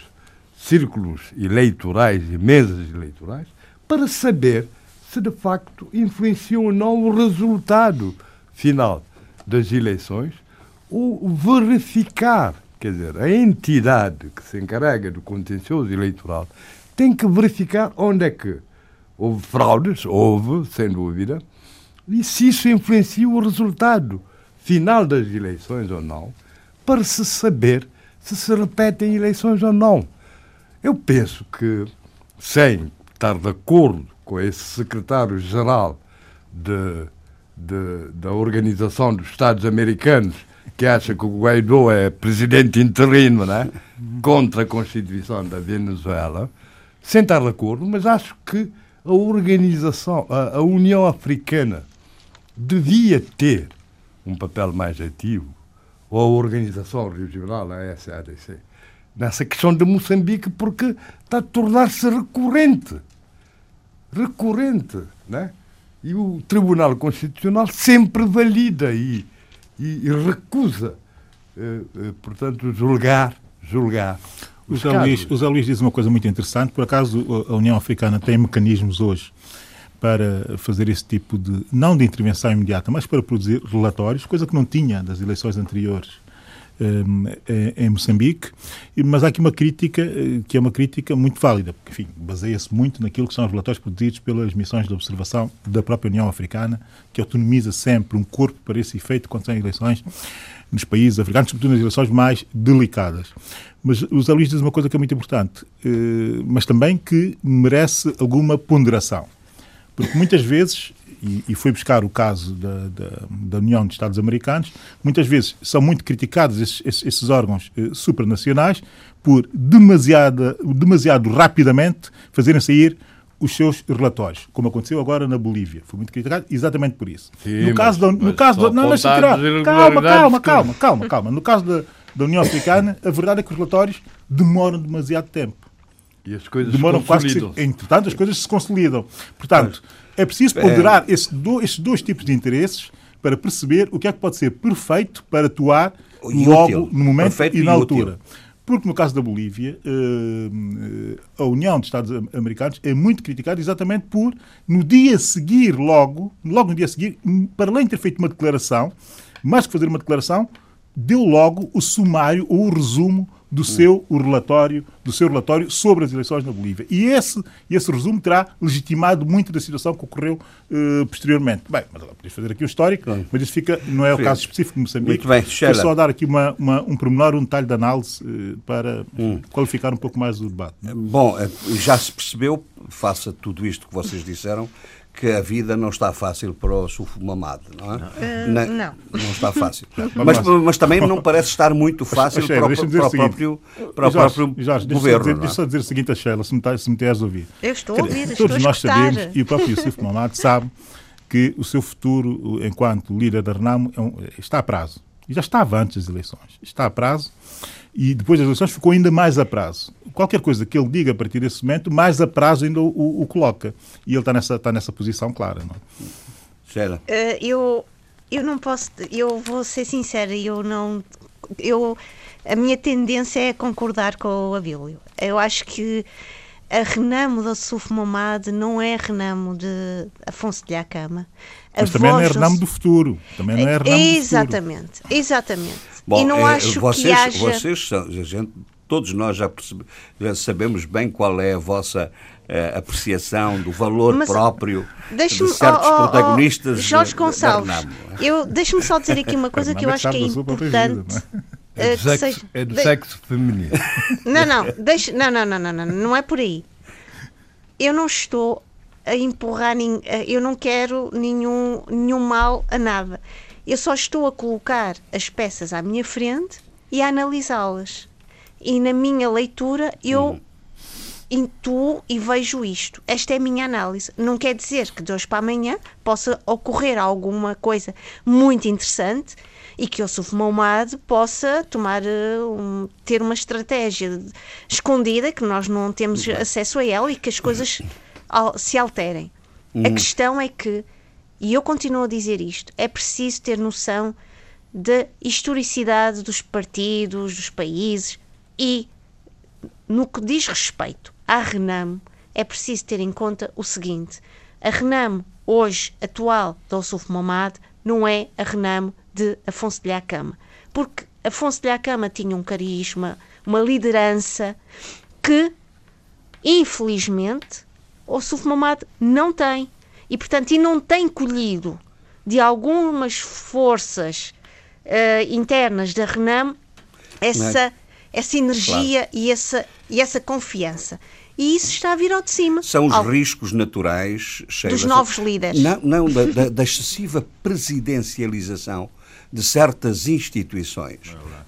círculos eleitorais e mesas eleitorais para saber se de facto influenciou ou não o resultado final das eleições o verificar, quer dizer, a entidade que se encarrega do contencioso eleitoral tem que verificar onde é que houve fraudes, houve, sem dúvida, e se isso influencia o resultado final das eleições ou não, para se saber se se repetem eleições ou não. Eu penso que, sem estar de acordo com esse secretário-geral de, de, da Organização dos Estados Americanos, que acha que o Guaidó é presidente interino, né? contra a Constituição da Venezuela, sem estar de acordo, mas acho que a organização, a, a União Africana, devia ter um papel mais ativo, ou a Organização Regional, a SADC, nessa questão de Moçambique, porque está a tornar-se recorrente. Recorrente, né? E o Tribunal Constitucional sempre valida e, e, e recusa, eh, eh, portanto, julgar, julgar. O José, Luís, o José Luís diz uma coisa muito interessante. Por acaso, a União Africana tem mecanismos hoje para fazer esse tipo de, não de intervenção imediata, mas para produzir relatórios, coisa que não tinha das eleições anteriores em Moçambique, mas há aqui uma crítica eh, que é uma crítica muito válida, porque, enfim, baseia-se muito naquilo que são os relatórios produzidos pelas missões de observação da própria União Africana, que autonomiza sempre um corpo para esse efeito quando são eleições nos países africanos, sobretudo nas eleições mais delicadas. Mas o Zé Luís diz uma coisa que é muito importante, eh, mas também que merece alguma ponderação porque muitas vezes, e, e foi buscar o caso da, da, da, União de Estados Americanos, muitas vezes são muito criticados esses, esses, esses órgãos eh, supranacionais por demasiada, demasiado rapidamente fazerem sair os seus relatórios, como aconteceu agora na Bolívia. Foi muito criticado exatamente por isso. Sim, no caso mas, da, no caso da, não, deixa tirar. Calma, calma, calma, calma, calma. No caso da, da União Africana, a verdade é que os relatórios demoram demasiado tempo. E as coisas demoram quase se, Entretanto, as coisas se consolidam. Portanto, é preciso é. ponderar é... esses, dois, esses dois tipos de interesses para perceber o que é que pode ser perfeito para atuar e logo útil. no momento perfeito e na altura. Útil. Porque no caso da Bolívia, eh, a União dos Estados Americanos é muito criticada exatamente por, no dia a seguir, logo, logo no dia a seguir, para além de ter feito uma declaração, mais que fazer uma declaração, deu logo o sumário ou o resumo do seu relatório, do seu relatório sobre as eleições na Bolívia. E esse, esse resumo terá legitimado muito da situação que ocorreu uh, posteriormente. Bem, mas podemos fazer aqui o histórico, Sim. mas isso fica, não é o caso específico de Moçambique. Muito bem, Quero só dar aqui uma, uma, um pormenor, um detalhe de análise uh, para hum. qualificar um pouco mais o debate. Bom, eh, já se percebeu, face a tudo isto que vocês disseram, que a vida não está fácil para o Sufo Mamado, não é? Uh, não, não. Não está fácil. [laughs] mas, mas também não parece estar muito fácil para, o, para o próprio, para o próprio Jorge, governo. Deixa, deixa só dizer o seguinte a Sheila, se me, tá, se me a ouvir. Eu estou a ouvir, Todos estou nós sabemos, e o próprio Sufo [laughs] Mamado sabe, que o seu futuro enquanto líder da Renamo é um, está a prazo. E já estava antes das eleições. Está a prazo e depois das eleições ficou ainda mais a prazo. Qualquer coisa que ele diga a partir desse momento, mais a prazo ainda o, o, o coloca. E ele está nessa, está nessa posição clara. Não é? Uh, eu, eu não posso, eu vou ser sincera, eu não. Eu, a minha tendência é concordar com o Abílio. Eu acho que a Renamo da Suf Momad não é Renamo de Afonso de Lhacama. Mas também não é Renamo do futuro. Também não é Renamo Exatamente, do futuro. exatamente. Bom, e não é, acho vocês, que haja... Vocês são, gente, todos nós já, percebe, já, sabemos bem qual é a vossa eh, apreciação do valor Mas, próprio de certos oh, oh, protagonistas. Oh, Jorge Gonçalves, é? eu deixe-me só dizer aqui uma [laughs] coisa que eu acho que é importante. É do, sexo, seja, é do de... sexo feminino. [laughs] Não, não, deixa, não, não, não, não, não, não é por aí. Eu não estou a empurrar, eu não quero nenhum, nenhum mal a nada. Eu só estou a colocar as peças à minha frente e a analisá-las. E na minha leitura eu uhum. intuo e vejo isto. Esta é a minha análise. Não quer dizer que de hoje para amanhã possa ocorrer alguma coisa muito interessante e que o Sufmomad possa tomar eh, um, ter uma estratégia escondida que nós não temos acesso a ela e que as coisas se alterem. Uhum. A questão é que e eu continuo a dizer isto, é preciso ter noção da historicidade dos partidos, dos países e, no que diz respeito à Renamo, é preciso ter em conta o seguinte: a Renamo, hoje atual de Ossuf Momad, não é a Renamo de Afonso de Lhacama. porque Afonso de Acama tinha um carisma, uma liderança que, infelizmente, o Suf Mamad não tem. E, portanto, e não tem colhido de algumas forças uh, internas da RENAM essa, é? Essa energia claro. e, essa, e essa confiança. E isso está a vir ao de cima. São os ao... riscos naturais Sheila, dos novos líderes. Não, não da, da, da excessiva presidencialização de certas instituições,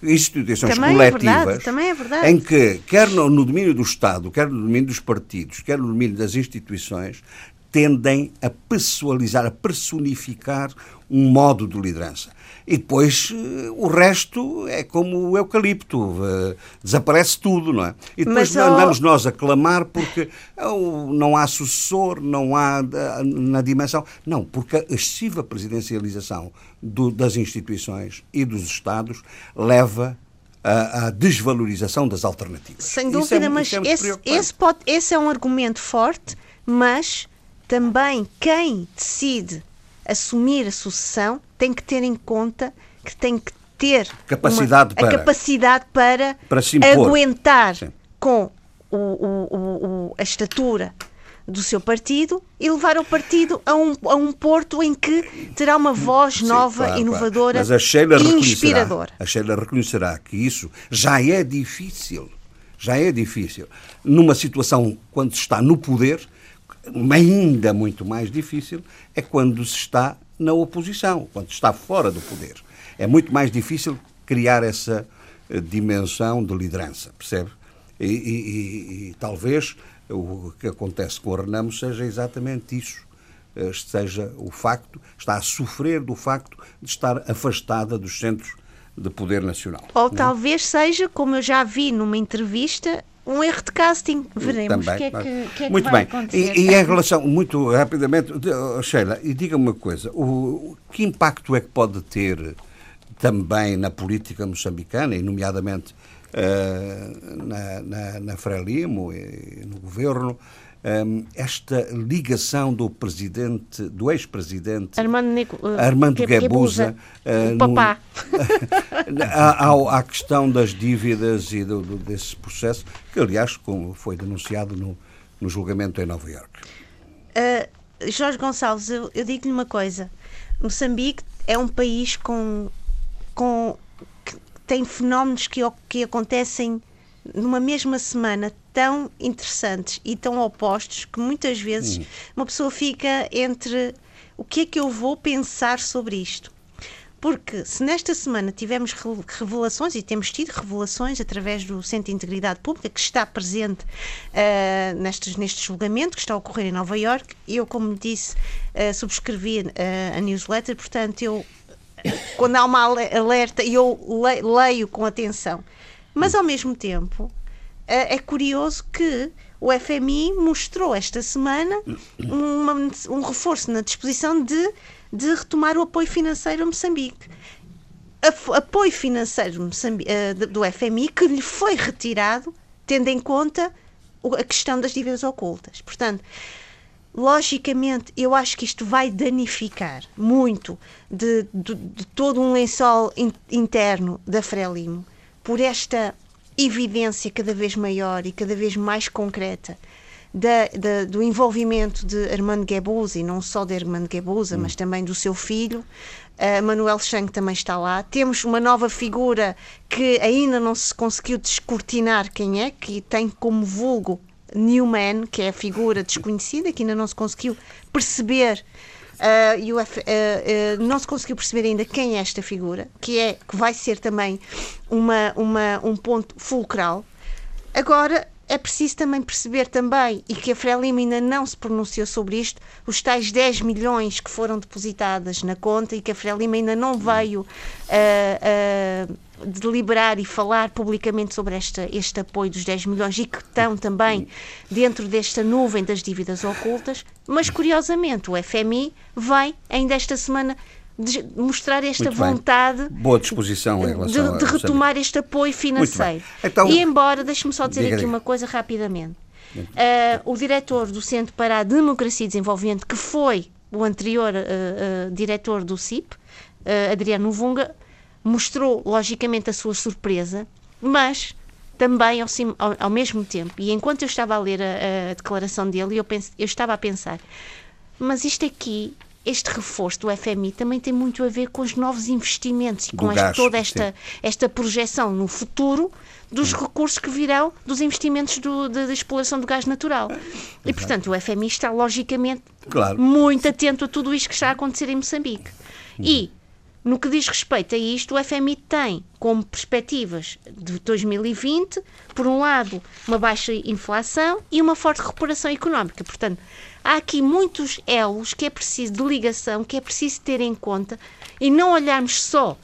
instituições também coletivas, é verdade, também é verdade. em que, quer no, no, domínio do Estado, quer no domínio dos partidos, quer no domínio das instituições, tendem a pessoalizar, a personificar um modo de liderança. E depois eh, o resto é como o eucalipto, eh, desaparece tudo, não é? E depois Mas, andamos nós a clamar porque oh, não há sucessor, não há na dimensão. Não, porque a excessiva presidencialização do, das instituições e dos Estados leva à, desvalorização das alternativas. Sem é dúvida, é, mas é esse, esse, pode, esse é um argumento forte, mas também quem decide assumir a sucessão tem que ter em conta que tem que ter capacidade uma, para, a capacidade para, para aguentar Sim. com o, o, o, a estatura do seu partido e levar o partido a um, a um porto em que terá uma voz Sim, nova, claro, inovadora claro. e inspiradora. A Sheila reconhecerá que isso já é difícil. Já é difícil. Numa situação quando se está no poder, ainda muito mais difícil é quando se está na oposição, quando se está fora do poder. É muito mais difícil criar essa eh, dimensão de liderança, percebe? E, e, e, e talvez o que acontece com o Renamo seja exatamente isso. Eh, seja o facto, está a sofrer do facto de estar afastada dos centros de poder nacional. Ou não? É? talvez seja, como eu já vi numa entrevista, um erro de casting. Veremos o que é que, que, é muito que bem. acontecer. E, e, em relação, muito rapidamente, Sheila, e diga-me uma coisa: o, que impacto é que pode ter também na política moçambicana, e nomeadamente uh, na, na, na Frelimo e no governo, um, esta ligação do presidente, do ex-presidente Armando, Nico, uh, Armando Guebuza, uh, papá. [laughs] à, à, questão das dívidas e do, do, desse processo, que aliás como foi denunciado no, no julgamento em Nova Iorque. Uh, Jorge Gonçalves, eu, eu digo-lhe uma coisa. Moçambique é um país com, com que tem fenómenos que, que acontecem numa mesma semana tão interessantes e tão opostos que muitas vezes hum. uma pessoa fica entre o que é que eu vou pensar sobre isto. Porque se nesta semana tivemos revelações, e temos tido revelações através do Centro de Integridade Pública, que está presente uh, nestes, neste julgamento que está a ocorrer em Nova Iorque, eu, como disse, uh, subscrevi uh, a newsletter, portanto, eu, quando há uma alerta, eu leio com atenção. Mas, ao mesmo tempo, é curioso que o FMI mostrou esta semana uma, um reforço na disposição de, de retomar o apoio financeiro a Moçambique. apoio financeiro eh, do FMI que lhe foi retirado, tendo em conta a questão das dívidas ocultas. Portanto, logicamente, eu acho que isto vai danificar muito de, de, de todo um lençol in, interno da Frelimo por esta evidência cada vez maior e cada vez mais concreta da, da, do envolvimento de Armando Guebuza, e não só de Armando Guebuza, hum. mas também do seu filho. Uh, Manuel Chang também está lá. Temos uma nova figura que ainda não se conseguiu descortinar quem é, que tem como vulgo Newman, que é a figura desconhecida, que ainda não se conseguiu perceber e o F, uh, uh, não se conseguiu perceber ainda quem é esta figura, que é que vai ser também uma, uma, um ponto fulcral. Agora, é preciso também perceber também, e que a Frelimo ainda não se pronunciou sobre isto, os tais 10 milhões que foram depositadas na conta e que a Frelimo ainda não veio uh, uh, deliberar e falar publicamente sobre esta, este apoio dos 10 milhões e que estão também dentro desta nuvem das dívidas ocultas, mas curiosamente o FMI vem ainda esta semana mostrar esta vontade boa disposição de, de retomar este apoio financeiro. Então, e embora, deixe-me só dizer aqui uma coisa rapidamente. Uh, o diretor do Centro para a Democracia e Desenvolvimento, que foi o anterior uh, uh, diretor do CIP, Adriano Vunga, mostrou logicamente a sua surpresa, mas também ao, ao, ao, mesmo tempo, e enquanto eu estava a ler a, a declaração dele, eu, pense, eu estava a pensar, mas isto aqui este reforço do FMI também tem muito a ver com os novos investimentos e com toda esta, esta projeção no futuro dos recursos que virão dos investimentos do, da, da, exploração do gás natural. E, portanto, o FMI está, logicamente, claro. muito atento a tudo isto que está a acontecer em Moçambique. E no que diz respeito a isto, o FMI tem como perspectivas de 2020, por um lado, uma baixa inflação e uma forte recuperação económica. Portanto, há aqui muitos elos que é preciso de ligação, que é preciso ter em conta e não olharmos só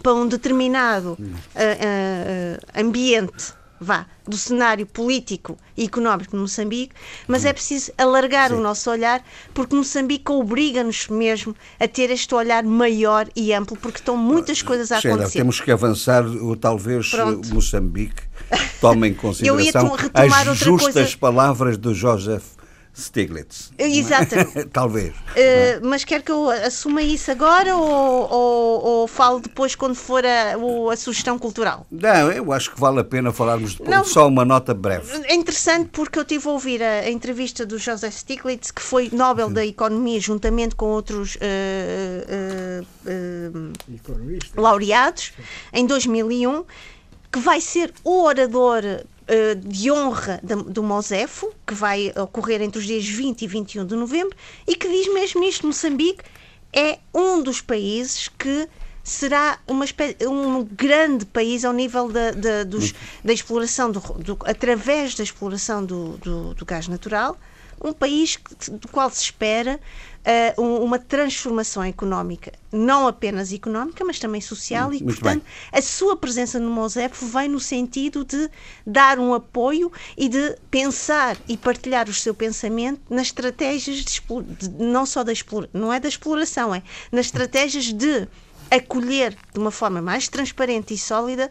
para um determinado uh, uh, ambiente vá, do cenário político e económico de Moçambique, mas é preciso alargar Sim. o nosso olhar, porque Moçambique obriga-nos mesmo a ter este olhar maior e amplo, porque estão muitas coisas a Sheila, acontecer. temos que avançar, talvez Pronto. Moçambique [laughs] tome em consideração as justas coisa... palavras do Joseph Stiglitz. Exatamente. [laughs] Talvez. Uh, mas quer que eu assuma isso agora ou, ou, ou falo depois quando for a, a, sugestão cultural? Não, eu acho que vale a pena falarmos depois. Não, só uma nota breve. É interessante porque eu tive a ouvir a, a entrevista do Joseph Stiglitz, que foi Nobel da Economia, juntamente com outros uh, uh, laureados, em 2001, que vai ser o orador eh, de honra do Mosefo, que vai ocorrer entre os dias 20 e 21 de novembro, e que diz mesmo isto: Moçambique é um dos países que será uma um grande país ao nível da, da, dos, da exploração, do, do, através da exploração do, do, do gás natural, um país do qual se espera uh, uma transformação económica, não apenas económica, mas também social, Muito e, portanto, bem. a sua presença no MOSEP vem no sentido de dar um apoio e de pensar e partilhar o seu pensamento nas estratégias de, de não só da exploração, não é da exploração, é nas estratégias de acolher de uma forma mais transparente e sólida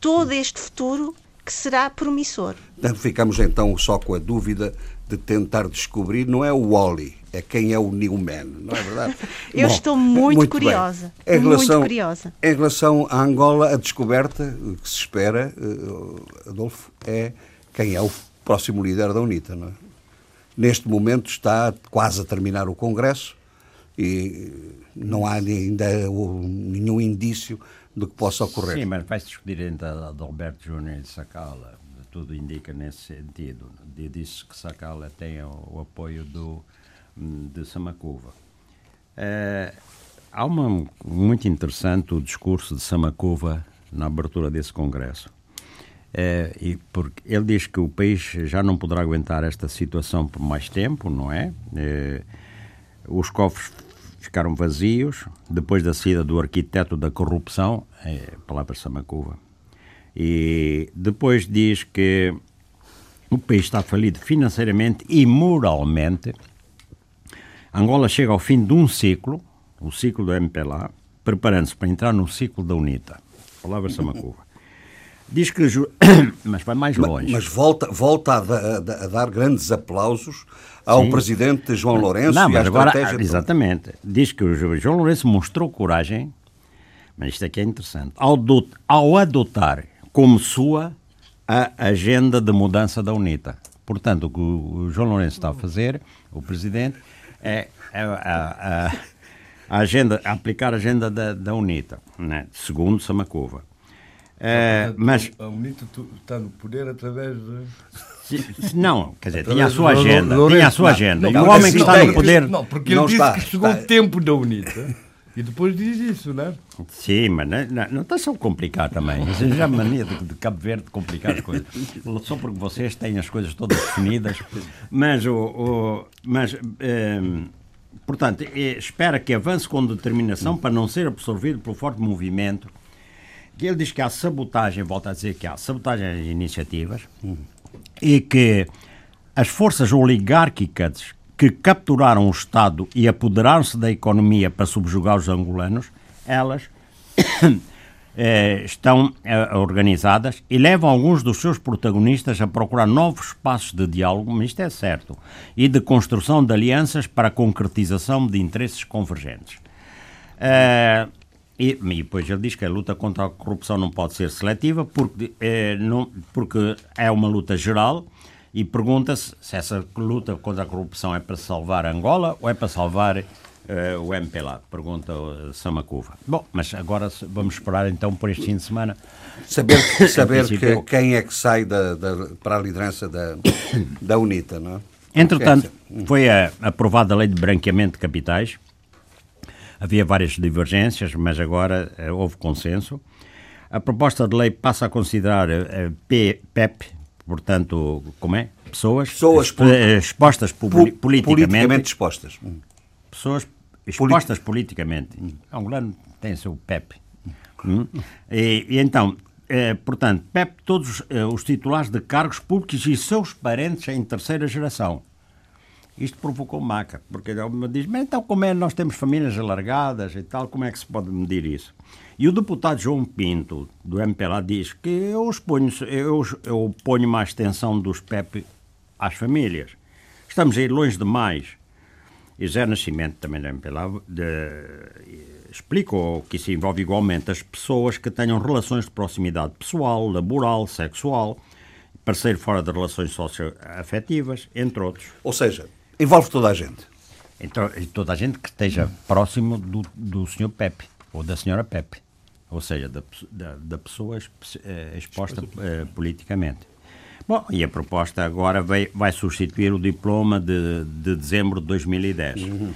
todo este futuro que será promissor. Ficamos então só com a dúvida de tentar descobrir, não é o Wally, é quem é o Newman, não é verdade? [laughs] Eu Bom, muito, muito curiosa. Em relação, muito curiosa. Em relação à Angola, a descoberta que se espera, uh, Adolfo, é quem é o próximo líder da UNITA. Não é? Neste momento está quase a terminar o Congresso e não há ainda nenhum indício do que possa ocorrer. Sim, mas vai-se discutir entre Alberto Júnior e Sacala tudo indica nesse sentido. Disse que Sakala tem o, o apoio do, de Samacuva. É, há uma muito interessante o discurso de Samacuva na abertura desse congresso. É, e porque ele diz que o país já não poderá aguentar esta situação por mais tempo, não é? é os cofres ficaram vazios depois da saída do arquiteto da corrupção, é, palavra Samacuva, e depois diz que o país está falido financeiramente e moralmente. Angola chega ao fim de um ciclo, o ciclo do MPLA, preparando-se para entrar no ciclo da UNITA. Palavra Samacuva. Diz que. [coughs] Mas vai mais longe. Mas, mas volta, volta a, a, a, dar grandes aplausos ao Sim. presidente João Lourenço Não, e à agora, estratégia. Exatamente. Diz que o João Lourenço mostrou coragem, mas isto aqui é interessante, ao, do, ao adotar como sua a agenda de mudança da UNITA. Portanto, o que o João Lourenço está a fazer, o Presidente, é, a, a, a, agenda, aplicar a agenda da, da UNITA, né? segundo Samacova. É, mas a UNITA está no poder através de. Não, quer dizer, tinha a sua agenda. Tinha a sua agenda. Não, e o homem que está no poder. Não, porque ele disse está, que chegou o tempo da UNITA. E depois diz isso, não é? Sim, mas não, não, está só complicar também. Isso já é mania de, de, Cabo Verde complicar as coisas. Só porque vocês têm as coisas todas definidas. Mas, o, o mas ehm, portanto, é, espera que avance com determinação para não ser absorvido pelo forte movimento. Ele diz que há sabotagem, volta a dizer que há sabotagem às iniciativas e que as forças oligárquicas que capturaram o Estado e apoderaram-se da economia para subjugar os angolanos, elas [coughs] eh, estão eh, organizadas e levam alguns dos seus protagonistas a procurar novos espaços de diálogo, mas isto é certo, e de construção de alianças para a concretização de interesses convergentes. Eh, E, e depois ele diz que a luta contra a corrupção não pode ser seletiva porque é, não, porque é uma luta geral e pergunta-se se essa luta contra a corrupção é para salvar Angola ou é para salvar uh, o MPLA, pergunta o Samacuva. Bom, mas agora vamos esperar então por este fim de semana. Saber, [coughs] saber que, quem é que sai da, da, para a liderança da, [coughs] da UNITA, não é? Entretanto, foi a, aprovada a lei de branqueamento de capitais. Havia várias divergências, mas agora uh, houve consenso. A proposta de lei passa a considerar uh, PEP, portanto, como é? Pessoas, Pessoas expostas publi politicamente. Politicamente expostas. Hum. Pessoas expostas Polit politicamente. Angolano tem o seu PEP. Hum? E, e, então, eh, portanto, PEP, todos eh, os titulares de cargos públicos e seus parentes em terceira geração. Isto provocou maca, porque ele me diz, mas então como é nós temos famílias alargadas e tal, como é que se pode medir isso? E o deputado João Pinto, do MPLA, diz que eu, ponho, eu, eu ponho mais extensão dos PEP às famílias. Estamos a ir longe demais. E Zé Nascimento, também do MPLA, de, explicou que isso envolve igualmente as pessoas que tenham relações de proximidade pessoal, laboral, sexual, parceiro fora de relações socioafetivas, entre outros. Ou seja, envolve toda a gente. Então, toda a gente que esteja próximo do, do Sr. Pepe ou da Sra. Pepe, ou seja, da, da, da pessoa eh, exposta uh, politicamente. Bom, e a proposta agora vai, vai substituir o diploma de, de dezembro de 2010. Uhum.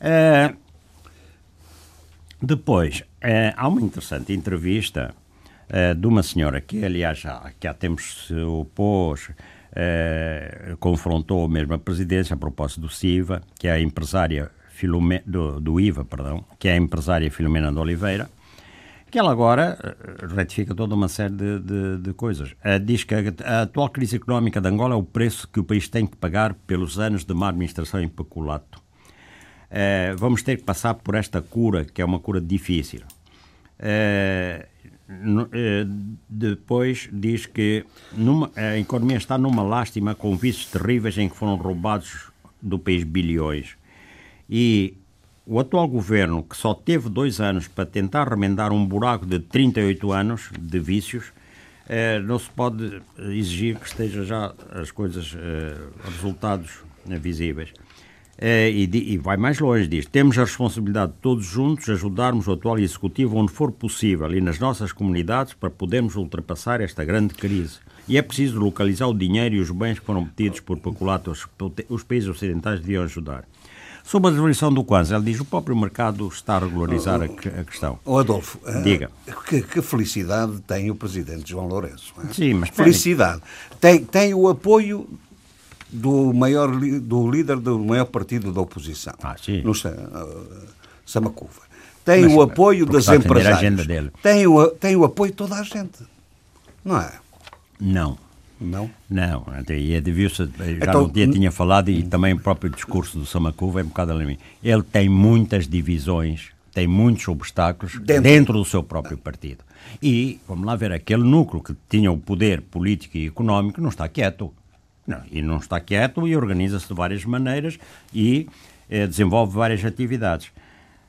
Uh, depois, uh, há uma interessante entrevista de uma senhora que, aliás, já, que há tempos se opôs confrontou mesmo a presidência a propósito do SIVA, que é a empresária Filome, do, do, IVA, perdão, que é a empresária Filomena de Oliveira, que ela agora eh, retifica toda uma série de, de, de coisas. Uh, diz que a, a, atual crise económica de Angola é o preço que o país tem que pagar pelos anos de má administração e peculato. Vamos ter que passar por esta cura, que é uma cura difícil. Eh, depois diz que numa, a economia está numa lástima com vícios terríveis em que foram roubados do país bilhões. E o atual governo, que só teve dois anos para tentar remendar um buraco de 38 anos de vícios, eh, não se pode exigir que esteja já as coisas, eh, resultados visíveis. É, e, vai mais longe, diz: temos a responsabilidade de todos juntos ajudarmos o atual Executivo onde for possível e nas nossas comunidades para podermos ultrapassar esta grande crise. E é preciso localizar o dinheiro e os bens que foram pedidos por peculatos. Os países ocidentais deviam ajudar. Sobre a devolução do Kwanza, ele diz o próprio mercado está a regularizar a, a questão. O Adolfo, eh, diga. Que, que, felicidade tem o presidente João Lourenço. É? Sim, mas felicidade. Tem, tem o apoio do maior do líder do maior partido da oposição, ah, sim. no uh, Samacuva. Tem Mas, o apoio das empresárias. Tem o, tem o apoio de toda a gente. Não é? Não. Não? Não, e é deviu-se, já então, no dia tinha falado, e também o próprio discurso do Samacuva é um bocado a mim. Ele tem muitas divisões, tem muitos obstáculos dentro. dentro do seu próprio partido. E, vamos lá ver, aquele núcleo que tinha o poder político e económico não está quieto. Não, e não está quieto e organiza-se de várias maneiras e eh, desenvolve várias atividades.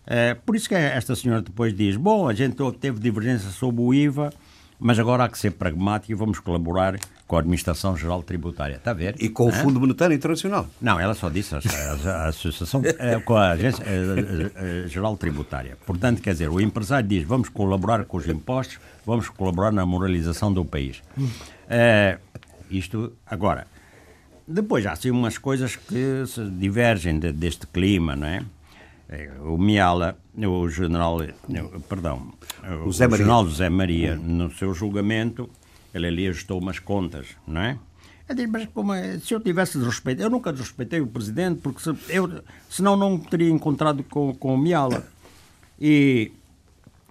Eh, por isso que esta senhora depois diz: bom, a gente teve divergência sobre o IVA, mas agora há que ser pragmático e vamos colaborar com a Administração Geral Tributária. Está a ver? E com o Fundo Monetário Internacional. Não, ela só disse a, a, a Associação eh, com a Agência eh, eh, Geral Tributária. Portanto, quer dizer, o empresário diz: vamos colaborar com os impostos, vamos colaborar na moralização do país. isto, agora. Depois há assim umas coisas que divergem de, deste clima, não é? É o Miala, o general, perdão, o, o Zé general José Maria, no seu julgamento, ele ali ajustou umas contas, não é? Eu digo, mas como é, se eu tivesse desrespeito, eu nunca desrespeitei o presidente, porque se, eu, senão não teria encontrado com, com o Miala. E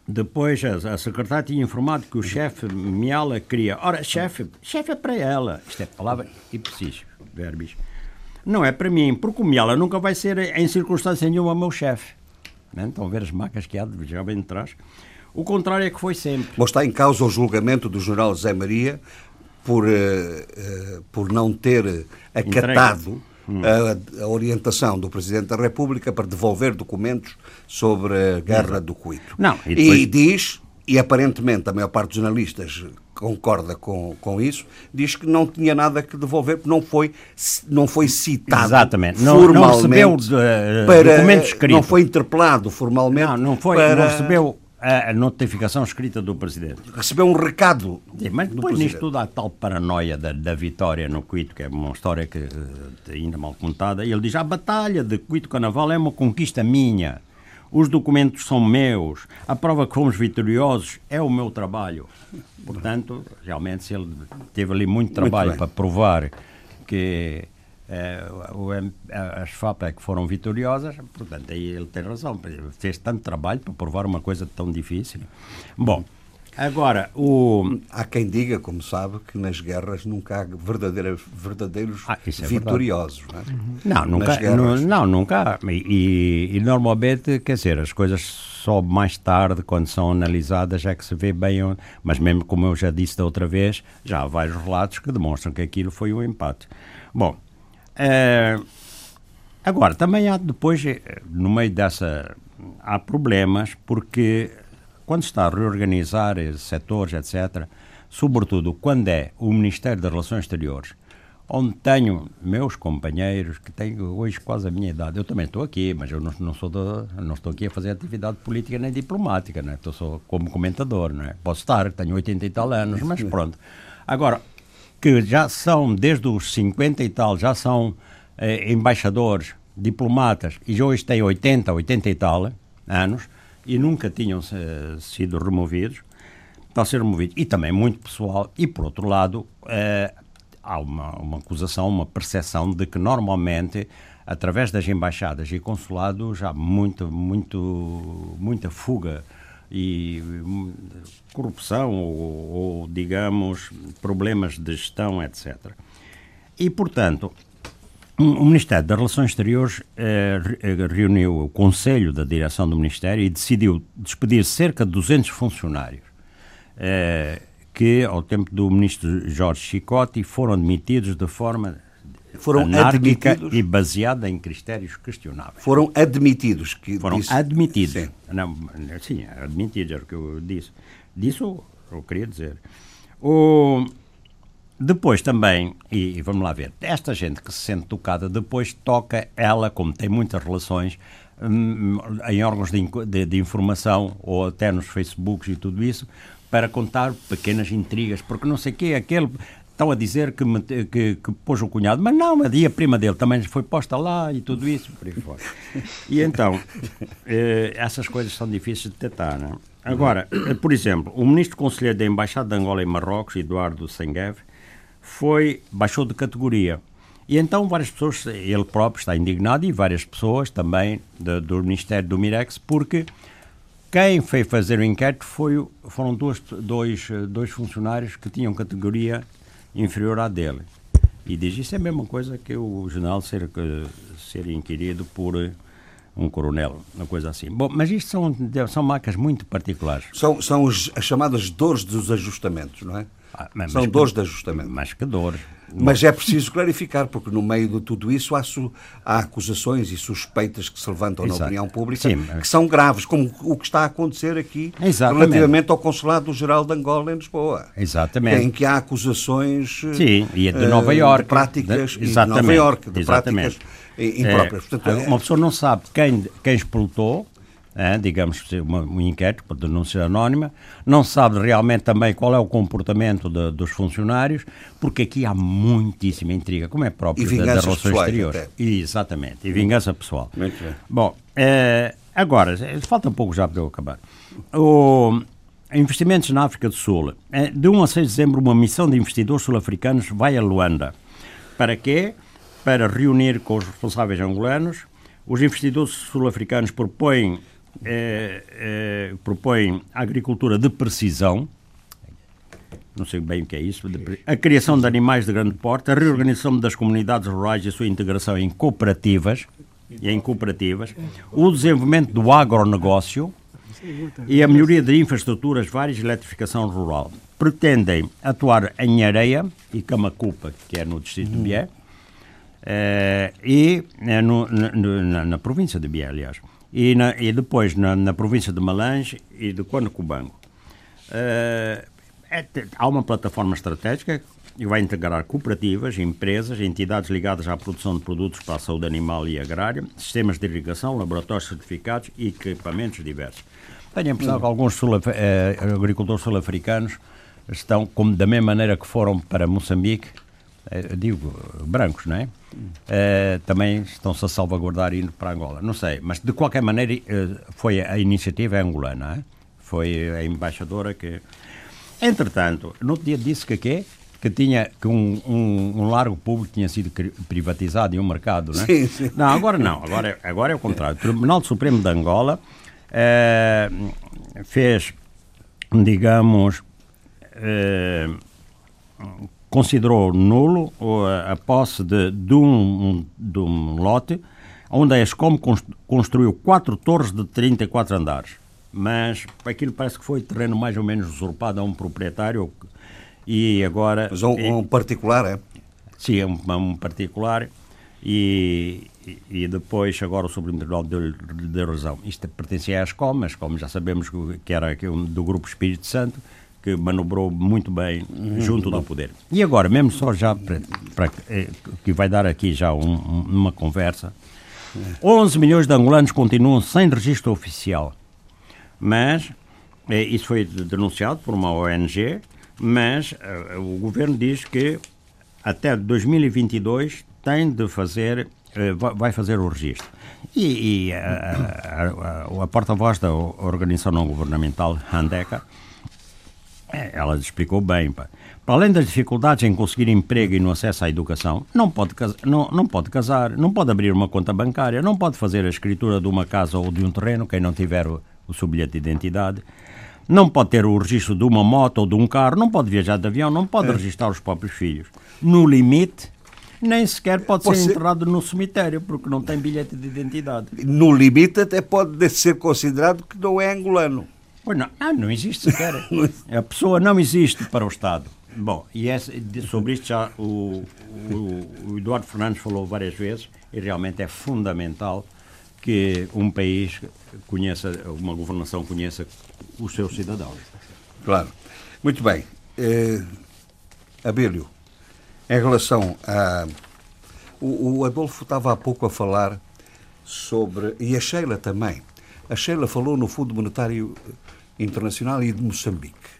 depois a, a secretária tinha informado que o chefe Miala queria. Ora, chefe, chefe é para ela. Isto é palavra e preciso verbis, não é para mim, porque o Miala nunca vai ser, em circunstância nenhuma, meu chefe. Não? Estão a ver as macas que há de já bem de trás. O contrário é que foi sempre. Mas está em causa o julgamento do general José Maria por, uh, uh, por não ter acatado hum. a, a, orientação do Presidente da República para devolver documentos sobre a guerra do Cuito. Não, e, depois... e diz, e aparentemente a maior parte dos analistas concorda com, com isso, diz que não tinha nada que devolver porque não foi, não foi citado Exatamente. Não, formalmente não recebeu uh, para, documento escrito. Não foi interpelado formalmente. Não, não foi, para... não recebeu a notificação escrita do Presidente. Recebeu um recado. Sim, mas depois nisto tudo há tal paranoia da, da vitória no Cuito, que é uma história que uh, ainda mal contada, ele diz: a batalha de Cuito Carnaval é uma conquista minha. Os documentos são meus. A prova que fomos vitoriosos é o meu trabalho. Portanto, realmente, se ele teve ali muito trabalho muito para provar que é, as FAPEC foram vitoriosas, portanto, aí ele tem razão. Fez tanto trabalho para provar uma coisa tão difícil. Bom, agora, o... Há quem diga, como sabe, que nas guerras nunca há verdadeiros ah, é vitoriosos. Não, é? não, nunca, não, não, nunca há. E, e, normalmente, quer dizer, as coisas só mais tarde, quando são analisadas, é que se vê bem. Mas mesmo como eu já disse da outra vez, já há vários relatos que demonstram que aquilo foi um empate. Bom, é, agora, também há depois, eh, no meio dessa, há problemas, porque quando está a reorganizar setores, etc., sobretudo quando é o Ministério das Relações Exteriores, onde tenho meus companheiros que têm hoje quase a minha idade. Eu também estou aqui, mas eu não, não sou não estou aqui a fazer atividade política nem diplomática, né? estou só como comentador. Né? Posso estar, tenho 80 e tal anos, mas pronto. Agora, que já são, desde os 50 e tal, já são eh, embaixadores, diplomatas, e já hoje têm 80, 80 e tal anos, e nunca tinham eh, sido removidos, estão a ser removidos. E também muito pessoal. E, por outro lado, eh, há uma, uma acusação, uma percepção de que normalmente através das embaixadas e consulados há muito, muito, muita fuga e hum, corrupção ou, ou, digamos, problemas de gestão, etc. E, portanto, o Ministério das Relações Exteriores eh, reuniu o Conselho da Direção do Ministério e decidiu despedir cerca de 200 funcionários eh, que, ao tempo do ministro Jorge Chicotti, foram demitidos de forma foram anárquica admitidos, e baseada em critérios questionáveis. Foram admitidos. Que foram disse, admitidos. Sim. Não, sim, admitidos, era o que eu disse. Disso eu queria dizer. O, depois também, e, e, vamos lá ver, esta gente que se sente tocada, depois toca ela, como tem muitas relações, hum, em órgãos de, de, de informação ou até nos Facebooks e tudo isso, para contar pequenas intrigas, porque não sei o quê, aquele estão a dizer que, me, que, que, pôs o cunhado, mas não, a dia prima dele também foi posta lá e tudo isso, por aí fora. E então, [laughs] eh, essas coisas são difíceis de detectar, não é? Agora, por exemplo, o ministro conselheiro da Embaixada de Angola em Marrocos, Eduardo Senguev, foi, baixou de categoria. E então várias pessoas, ele próprio está indignado e várias pessoas também de, do Ministério do Mirex, porque quem foi fazer o inquérito foi, foram dois, dois, dois funcionários que tinham categoria inferior à dele. E diz isso é a mesma coisa que o general ser, ser inquirido por um coronel, uma coisa assim. Bom, mas isto são, são marcas muito particulares. São, são os, as chamadas dores dos ajustamentos, não é? Ah, mas, são mas, dores de ajustamento. Mais que dores. Mas é preciso clarificar, porque no meio de tudo isso há, su, há acusações e suspeitas que se levantam Exato. na opinião pública Sim, mas... que são graves, como o que está a acontecer aqui Exatamente. relativamente ao Consulado-Geral de Angola em Lisboa. Exatamente. Em que há acusações Sim, e é de Nova York, de práticas de, de Nova York, de Exatamente. práticas impróprias. É, Portanto, uma pessoa não sabe quem, quem explotou, é, digamos, uma, um inquérito por denúncia anónima, não sabe realmente também qual é o comportamento de, dos funcionários, porque aqui há muitíssima intriga, como é próprio das da relações exteriores. Até. Exatamente, e vingança pessoal. Muito bem. Bom, é, agora, falta um pouco já para eu acabar. O, investimentos na África do Sul. É, de 1 a 6 de dezembro, uma missão de investidores sul-africanos vai a Luanda. Para quê? Para reunir com os responsáveis angolanos. Os investidores sul-africanos propõem é, é, propõe a agricultura de precisão, não sei bem o que é isso, a criação de animais de grande porte, a reorganização das comunidades rurais e a sua integração em cooperativas, e em cooperativas, o desenvolvimento do agronegócio e a melhoria de infraestruturas várias e eletrificação rural. Pretendem atuar em Areia e Camacupa, que é no distrito de Bié, Uh, e no, no, na, na, província de Bié, aliás. E, na, e depois na, na, província de Malange e de Quanacubango. Uh, é, há uma plataforma estratégica que vai integrar cooperativas, empresas, entidades ligadas à produção de produtos para a saúde animal e agrária, sistemas de irrigação, laboratórios certificados e equipamentos diversos. Tenho a impressão que alguns sul eh, agricultores sul-africanos estão, como da mesma maneira que foram para Moçambique, eh, digo, brancos, não é? Eh, também estão-se a salvaguardar indo para Angola. Não sei, mas de qualquer maneira eh, foi a iniciativa angolana, é? foi a embaixadora que Entretanto, no dia disse que quê? Que tinha que um, um, um, largo público tinha sido privatizado e um mercado, não é? Sim, sim. Não, agora não, agora, agora é o contrário. O Tribunal Supremo de Angola eh, fez, digamos, eh, considerou nulo a, posse de, de, um, de um lote onde a ESCOM construiu quatro torres de 34 andares mas aquilo parece que foi terreno mais ou menos usurpado a um proprietário e agora... Mas um, um particular, é? Sim, um, um particular e, e depois agora o Supremo Tribunal deu-lhe deu razão. Isto pertencia à ESCOM, mas como já sabemos que era do Grupo Espírito Santo, que manobrou muito bem uhum, junto do poder. E agora, mesmo só já para, eh, que vai dar aqui já um, uma conversa, 11 milhões de angolanos continuam sem registro oficial mas eh, isso foi denunciado por uma ONG, mas eh, o governo diz que até 2022 tem de fazer, eh, vai fazer o registro. E, e a, a, a, a porta-voz da organização não governamental, Handeka, ela explicou bem. Pá. Para além das dificuldades em conseguir emprego e no acesso à educação, não pode, não, não pode casar, não pode abrir uma conta bancária, não pode fazer a escritura de uma casa ou de um terreno, quem não tiver o, o seu bilhete de identidade, não pode ter o registro de uma moto ou de um carro, não pode viajar de avião, não pode é. registrar os próprios filhos. No limite, nem sequer pode, pode ser, ser enterrado no cemitério, porque não tem bilhete de identidade. No limite, até pode ser considerado que não é angolano. Pois não, não, não existe sequer. [laughs] A pessoa não existe para o Estado. Bom, e essa, sobre isto já o, o, o Eduardo Fernandes falou várias vezes, e realmente é fundamental que um país conheça, uma governação conheça os seus cidadãos. Claro. Muito bem. Abílio, em relação a. O, o Adolfo estava há pouco a falar sobre. E a Sheila também. A Sheila falou no Fundo Monetário Internacional e de Moçambique.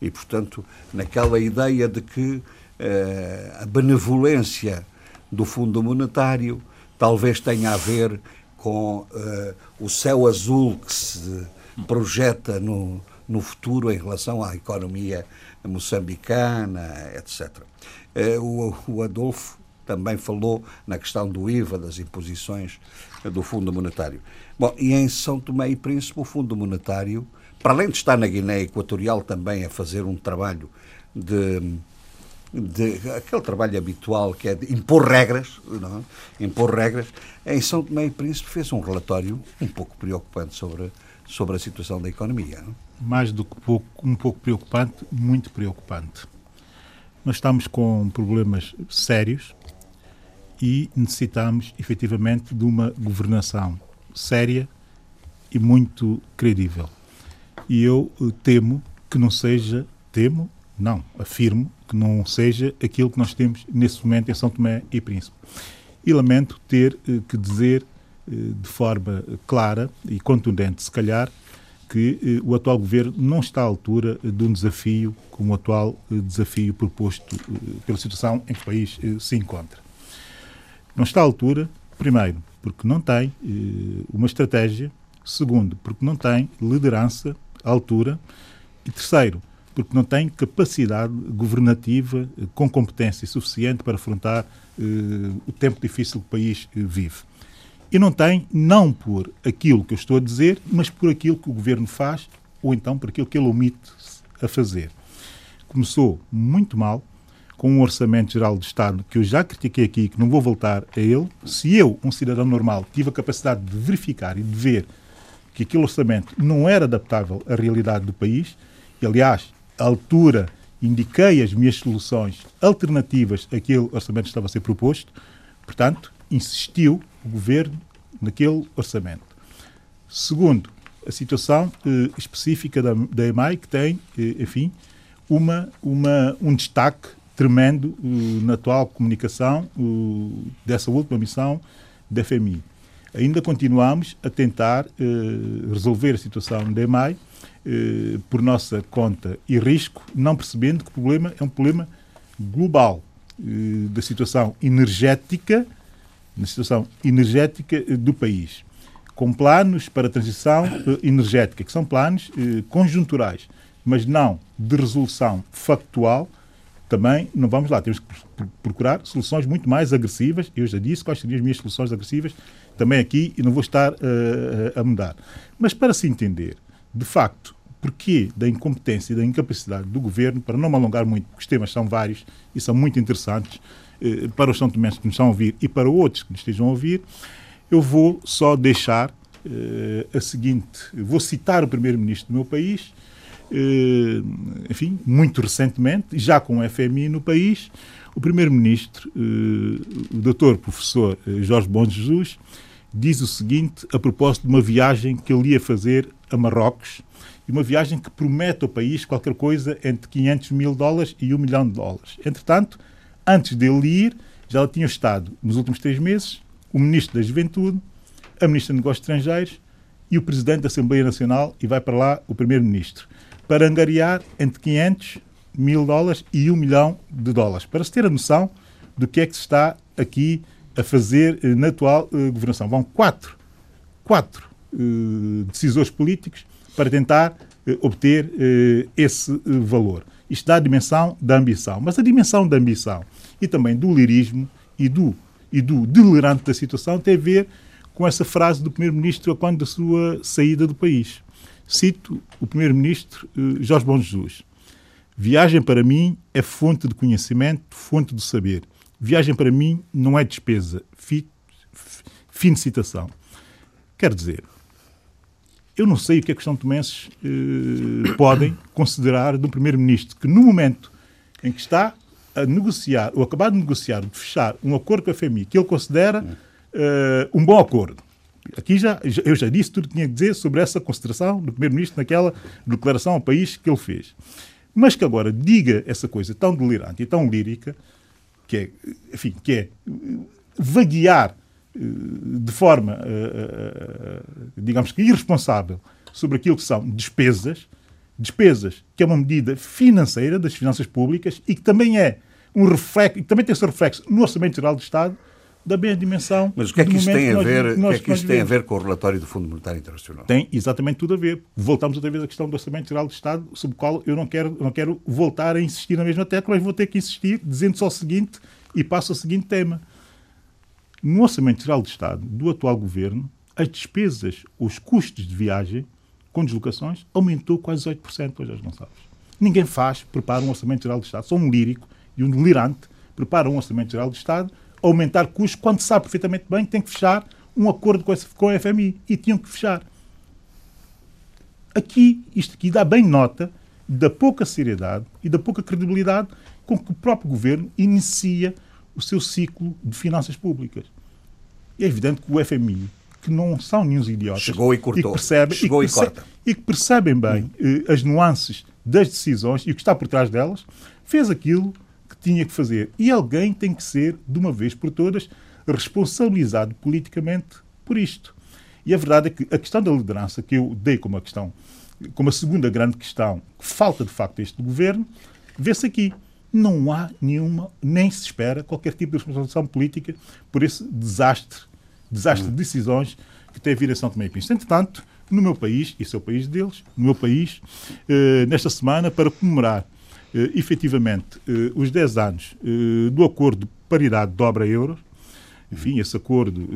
E, portanto, naquela ideia de que eh, a benevolência do Fundo Monetário talvez tenha a ver com uh, o céu azul que se projeta no, no futuro em relação à economia moçambicana, etc. Eh, o, o Adolfo também falou na questão do IVA, das imposições do Fundo Monetário. Bom, e em São Tomé e Príncipe, o Fundo Monetário, para além de estar na Guiné Equatorial também a fazer um trabalho de de aquele trabalho habitual que é de impor regras, não? É? impor regras, em São Tomé e Príncipe fez um relatório um pouco preocupante sobre, sobre a situação da economia. Não? É? Mais do que pouco, um pouco preocupante, muito preocupante. Nós estamos com problemas sérios e necessitamos efetivamente de uma governação séria e muito credível. E eu eh, temo que não seja, temo, não, afirmo que não seja aquilo que nós temos nesse momento em São Tomé e Príncipe. E lamento ter eh, que dizer eh, de forma clara e contundente, se calhar, que o atual governo não está à altura de um desafio como o atual desafio proposto pela situação em que o país se encontra. Não está à altura, primeiro, porque não tem uma estratégia, segundo, porque não tem liderança altura, e terceiro, porque não tem capacidade governativa eh, com competência suficiente para afrontar uh, o tempo difícil que o país uh, vive. E não tem, não por aquilo que eu estou a dizer, mas por aquilo que o governo faz, ou então por aquilo que ele omite a fazer. Começou muito mal, com um orçamento geral do Estado que eu já critiquei aqui, que não vou voltar a ele. Se eu, um cidadão normal, tive a capacidade de verificar e de ver que aquele orçamento não era adaptável à realidade do país, e aliás, altura indiquei as minhas soluções alternativas àquele orçamento que estava a ser proposto, Portanto, insistiu o governo naquele orçamento. Segundo, a situação eh, específica da, da EMAI, que tem, eh, enfim, uma, uma, um destaque tremendo uh, na atual comunicação uh, dessa última missão da FMI. Ainda continuamos a tentar uh, resolver a situação da EMAI por nossa conta e risco, não percebendo que o problema é um problema global da situação energética, na situação energética do país, com planos para a transição energética, que são planos conjunturais, mas não de resolução factual também não vamos lá, temos que procurar soluções muito mais agressivas. Eu já disse quais seriam as minhas soluções agressivas também aqui e não vou estar uh, a mudar. Mas para se entender, de facto, porquê da incompetência e da incapacidade do governo, para não me alongar muito, porque os temas são vários e são muito interessantes uh, para os São Tomenses que nos estão a ouvir e para outros que nos estejam a ouvir, eu vou só deixar uh, a seguinte: vou citar o primeiro-ministro do meu país enfim, muito recentemente, já com o FMI no país, o primeiro-ministro, o doutor professor Jorge Bom Jesus, diz o seguinte a propósito de uma viagem que ele ia fazer a Marrocos, e uma viagem que promete ao país qualquer coisa entre 500 mil dólares e 1 milhão de dólares. Entretanto, antes dele ir, já tinha estado, nos últimos três meses, o Ministro da Juventude, a Ministra de Negócios Estrangeiros e o Presidente da Assembleia Nacional, e vai para lá o Primeiro-Ministro para angariar entre 500 mil dólares e 1 milhão de dólares, para se ter a noção do que é que se está aqui a fazer eh, na atual uh, governação. Vão quatro, quatro uh, decisores políticos para tentar obter esse valor. Isto dá a dimensão da ambição. Mas a dimensão da ambição e também do lirismo e do, e do delirante da situação tem a ver com essa frase do Primeiro-Ministro quando da sua saída do país. Cito o primeiro-ministro Jorge Bom Jesus. Viagem para mim é fonte de conhecimento, fonte de saber. Viagem para mim não é despesa. Fi, fim de citação. Quer dizer, eu não sei o que é que os São Tomenses uh, podem [coughs] considerar de um primeiro-ministro que, no momento em que está a negociar, ou acabar de negociar, de fechar um acordo com a FMI, que ele considera uh, um bom acordo, Aqui já, eu já disse tudo o que tinha a dizer sobre essa consideração do Primeiro-Ministro naquela declaração ao país que ele fez. Mas que agora diga essa coisa tão delirante e tão lírica, que é, enfim, que é vaguear eh, de forma, eh, eh, digamos que irresponsável, sobre aquilo que são despesas, despesas que é uma medida financeira das finanças públicas e que também é um reflexo, também tem esse reflexo no Orçamento Geral do Estado, da mesma dimensão. Mas o que é que isso tem a ver, nós, que é que isso tem a ver com o relatório do Fundo Monetário Internacional? Tem exatamente tudo a ver. Voltamos outra vez à questão do Orçamento Geral do Estado, sobre o qual eu não quero, não quero voltar a insistir na mesma tecla, mas vou ter que insistir dizendo só o seguinte e passo ao seguinte tema. No Orçamento Geral do Estado do atual governo, as despesas, os custos de viagem com deslocações aumentou quase 18%, Jorge Gonçalves. Ninguém faz, prepara um Orçamento Geral do Estado, só um lírico e um delirante prepara um Orçamento Geral do Estado aumentar custos quando sabe perfeitamente bem que tem que fechar um acordo com, com a FMI. E tinham que fechar. Aqui, isto aqui dá bem nota da pouca seriedade e da pouca credibilidade com que o próprio governo inicia o seu ciclo de finanças públicas. É evidente que o FMI, que não são nenhum idiotas, Chegou e cortou. E que, percebe, Chegou e, que e, corta. e que percebem bem hum. eh, as nuances das decisões e o que está por trás delas, fez aquilo tinha que fazer. E alguém tem que ser, de uma vez por todas, responsabilizado politicamente por isto. E a verdade é que a questão da liderança, que eu dei como a questão, como a segunda grande questão, que falta de facto este governo, vê-se aqui. Não há nenhuma, nem se espera qualquer tipo de responsabilização política por esse desastre, desastre de decisões que tem a vir a São Tomé e Príncipe. Entretanto, no meu país, esse é o país deles, no meu país, eh, nesta semana, para comemorar eh, efetivamente eh, os 10 anos eh, do acordo de paridade dobra-euro, enfim, esse acordo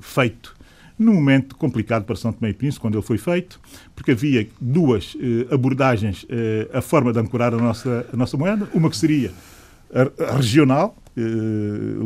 feito num momento complicado para São Tomé e Príncipe, quando ele foi feito, porque havia duas abordagens à forma de ancorar a nossa, a nossa moeda, uma que seria a, regional,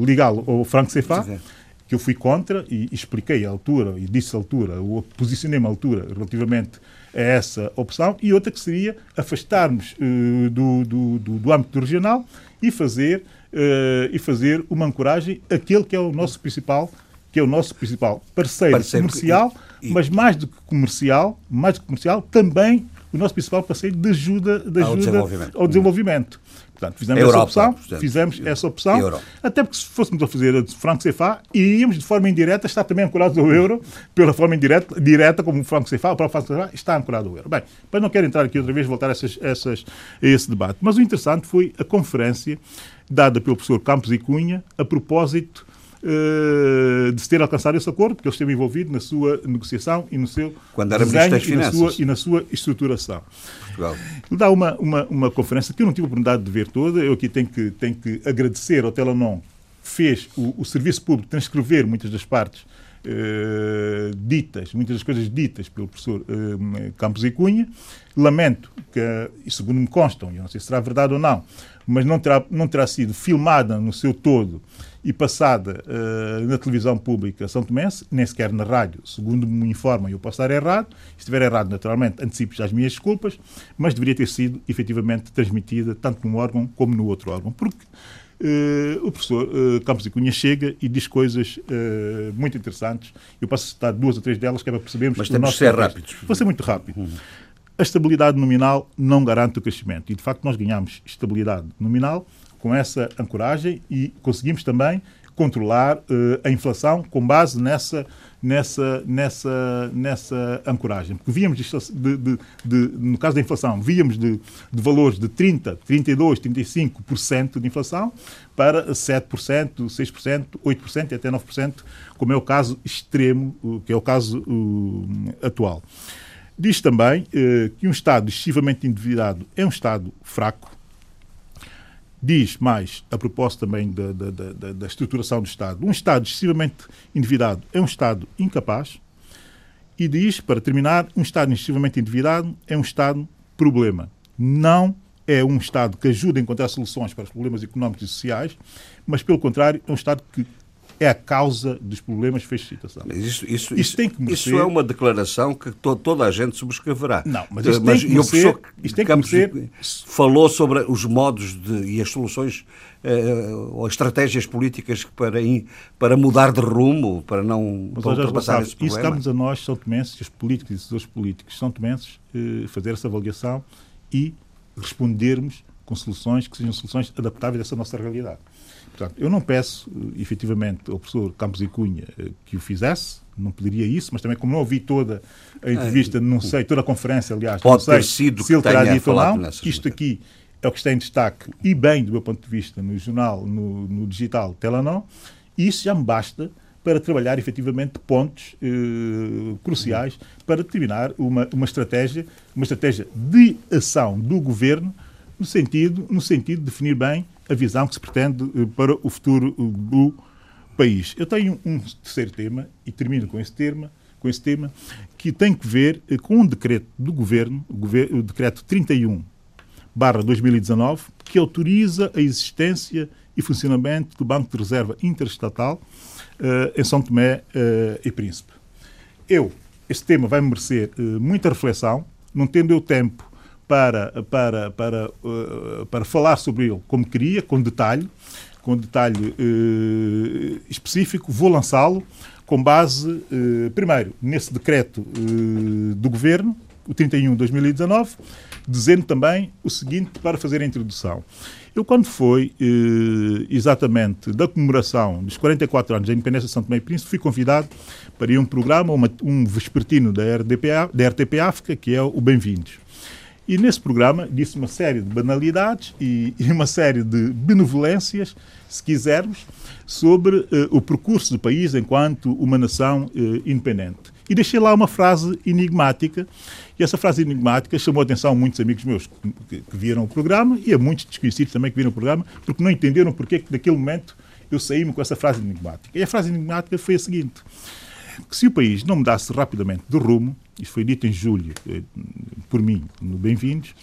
legal ao franco CFA, que eu fui contra e expliquei à altura, e disse à altura, ou posicionei-me à altura relativamente a essa opção, e outra que seria afastarmos uh, do, do, do, do, âmbito regional e fazer, uh, e fazer uma ancoragem àquele que é o nosso principal que é o nosso principal parceiro, parceiro comercial, e, e, mas mais do que comercial, mais do que comercial, também o nosso principal parceiro de ajuda, de ajuda ao desenvolvimento. Ao desenvolvimento. Portanto, fizemos Europa, essa opção, portanto, fizemos essa opção, até porque se fôssemos a fazer a franco CFA, iríamos de forma indireta estar também ancorado ao euro, pela forma indireta, direta como o franco CFA, o próprio franco CFA está ancorado ao euro. Bem, mas não quero entrar aqui outra vez, voltar a, essas, essas, a esse debate. Mas o interessante foi a conferência dada pelo professor Campos e Cunha a propósito uh, de se ter alcançado esse acordo, porque ele esteve envolvido na sua negociação e no seu Quando era desenho das e, na sua, e na sua estruturação. Portugal. Ele dá uma, uma, uma conferência que eu não tive a oportunidade de ver toda, eu aqui tenho que, tenho que agradecer ao Telenon, fez o, o serviço público transcrever muitas das partes Uh, ditas, muitas das coisas ditas pelo professor uh, Campos e Cunha. Lamento que, e segundo me constam, eu não sei se será verdade ou não, mas não terá, não terá sido filmada no seu todo e passada uh, na televisão pública São Tomense, nem sequer na rádio, segundo me informam, eu posso estar errado. Se estiver errado, naturalmente, antecipo já as minhas desculpas, mas deveria ter sido efetivamente transmitida tanto num órgão como no outro órgão. Porque o professor uh, Campos e Cunha chega e diz coisas muito interessantes. Eu posso citar duas ou três delas que é para percebermos. Mas temos que ser rápidos. Vou ser muito rápido. Uhum. A estabilidade nominal não garante o crescimento. E, de facto, nós ganhamos estabilidade nominal com essa ancoragem e conseguimos também controlar uh, a inflação com base nessa, nessa, nessa, nessa ancoragem. Porque víamos, de, de, de, no caso da inflação, víamos de, valores de 30%, 32%, 35% de inflação para 7%, 6%, 8% e até 9%, como é o caso extremo, que é o caso uh, atual. Diz também uh, que um Estado excessivamente endividado é um Estado fraco, diz mais, a propósito também da, da, da, da, estruturação do Estado, um Estado excessivamente endividado é um Estado incapaz, e diz, para terminar, um Estado excessivamente endividado é um Estado problema. Não é um Estado que ajuda a encontrar soluções para os problemas económicos e sociais, mas, pelo contrário, é um Estado que é a causa dos problemas, fez citação. Isso, isso, isso, tem que merecer... isso é uma declaração que to, toda a gente subscreverá. Não, mas isto mas, tem que merecer... Isto tem que merecer... falou sobre os modos de, e as soluções uh, ou estratégias políticas para, in, para mudar de rumo, para não mas, para ultrapassar esse problema. Isso estamos a nós, São Tomenses, os políticos e decisores políticos São Tomenses, uh, fazer essa avaliação e respondermos com soluções que sejam soluções adaptáveis a essa nossa realidade. Portanto, eu não peço, eh, efetivamente, ao professor Campos e Cunha eh, que o fizesse, não pediria isso, mas também como não ouvi toda a entrevista, não sei, toda a conferência, aliás, Pode não sei sido se ele terá dito ou não. Isto aqui é o que está em destaque, e bem do meu ponto de vista, no jornal, no, no digital Telenor, e isso já me basta para trabalhar efetivamente pontos eh, cruciais para determinar uma, uma estratégia, uma estratégia de ação do governo no sentido, no sentido de definir bem a visão que se pretende eh, para o futuro eh, do país. Eu tenho um terceiro tema, e termino com esse tema, com esse tema que tem que ver eh, com um decreto do Governo, o, decreto 31 barra 2019, que autoriza a existência e funcionamento do Banco de Reserva Interestatal uh, em São Tomé uh, e Príncipe. Eu, este tema vai merecer uh, muita reflexão, não tendo eu tempo para, para, para, uh, para falar sobre ele como queria, com detalhe, com detalhe uh, específico. Vou lançá-lo com base, uh, primeiro, nesse decreto do Governo, o 31 de 2019, dizendo também o seguinte para fazer a introdução. Eu, quando foi exatamente da comemoração dos 44 anos da independência de São Tomé e Príncipe, fui convidado para ir a um programa, uma, um vespertino da, RDPA, da RTP África, que é o Bem-vindos. E nesse programa disse uma série de banalidades e, [laughs] e uma série de benevolências, se quisermos, sobre uh, o percurso do país enquanto uma nação uh, independente. E deixei lá uma frase enigmática, e essa frase enigmática chamou a atenção a muitos amigos meus que, que viram o programa e a muitos desconhecidos também que viram o programa, porque não entenderam porque que naquele momento eu saí-me com essa frase enigmática. E a frase enigmática foi a seguinte: que se o país não mudasse rapidamente de rumo, isto foi dito em julho eh, por mim no Bem-vindos,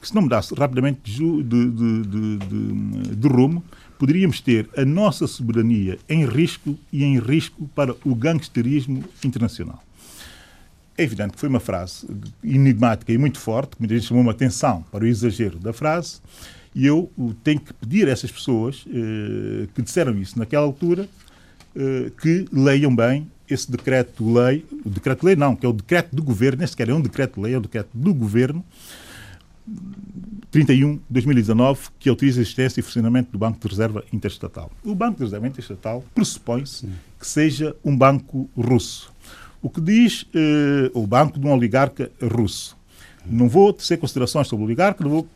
que se não mudasse rapidamente de, de, de, de, rumo, poderíamos ter a nossa soberania em risco e em risco para o gangsterismo internacional. É evidente que foi uma frase enigmática e muito forte, que muita gente chamou uma atenção para o exagero da frase, E eu tenho que pedir a essas pessoas eh, que disseram isso naquela altura eh, que leiam bem esse decreto-lei, o decreto-lei não, que é o decreto do governo, nem sequer é um decreto-lei, é o decreto do governo, 31 de 2019, que autoriza a existência e funcionamento do Banco de Reserva Interestatal. O Banco de Reserva Interestatal pressupõe-se que seja um banco russo. O que diz eh, o banco de um oligarca russo. Não vou tecer considerações sobre o oligarca, não vou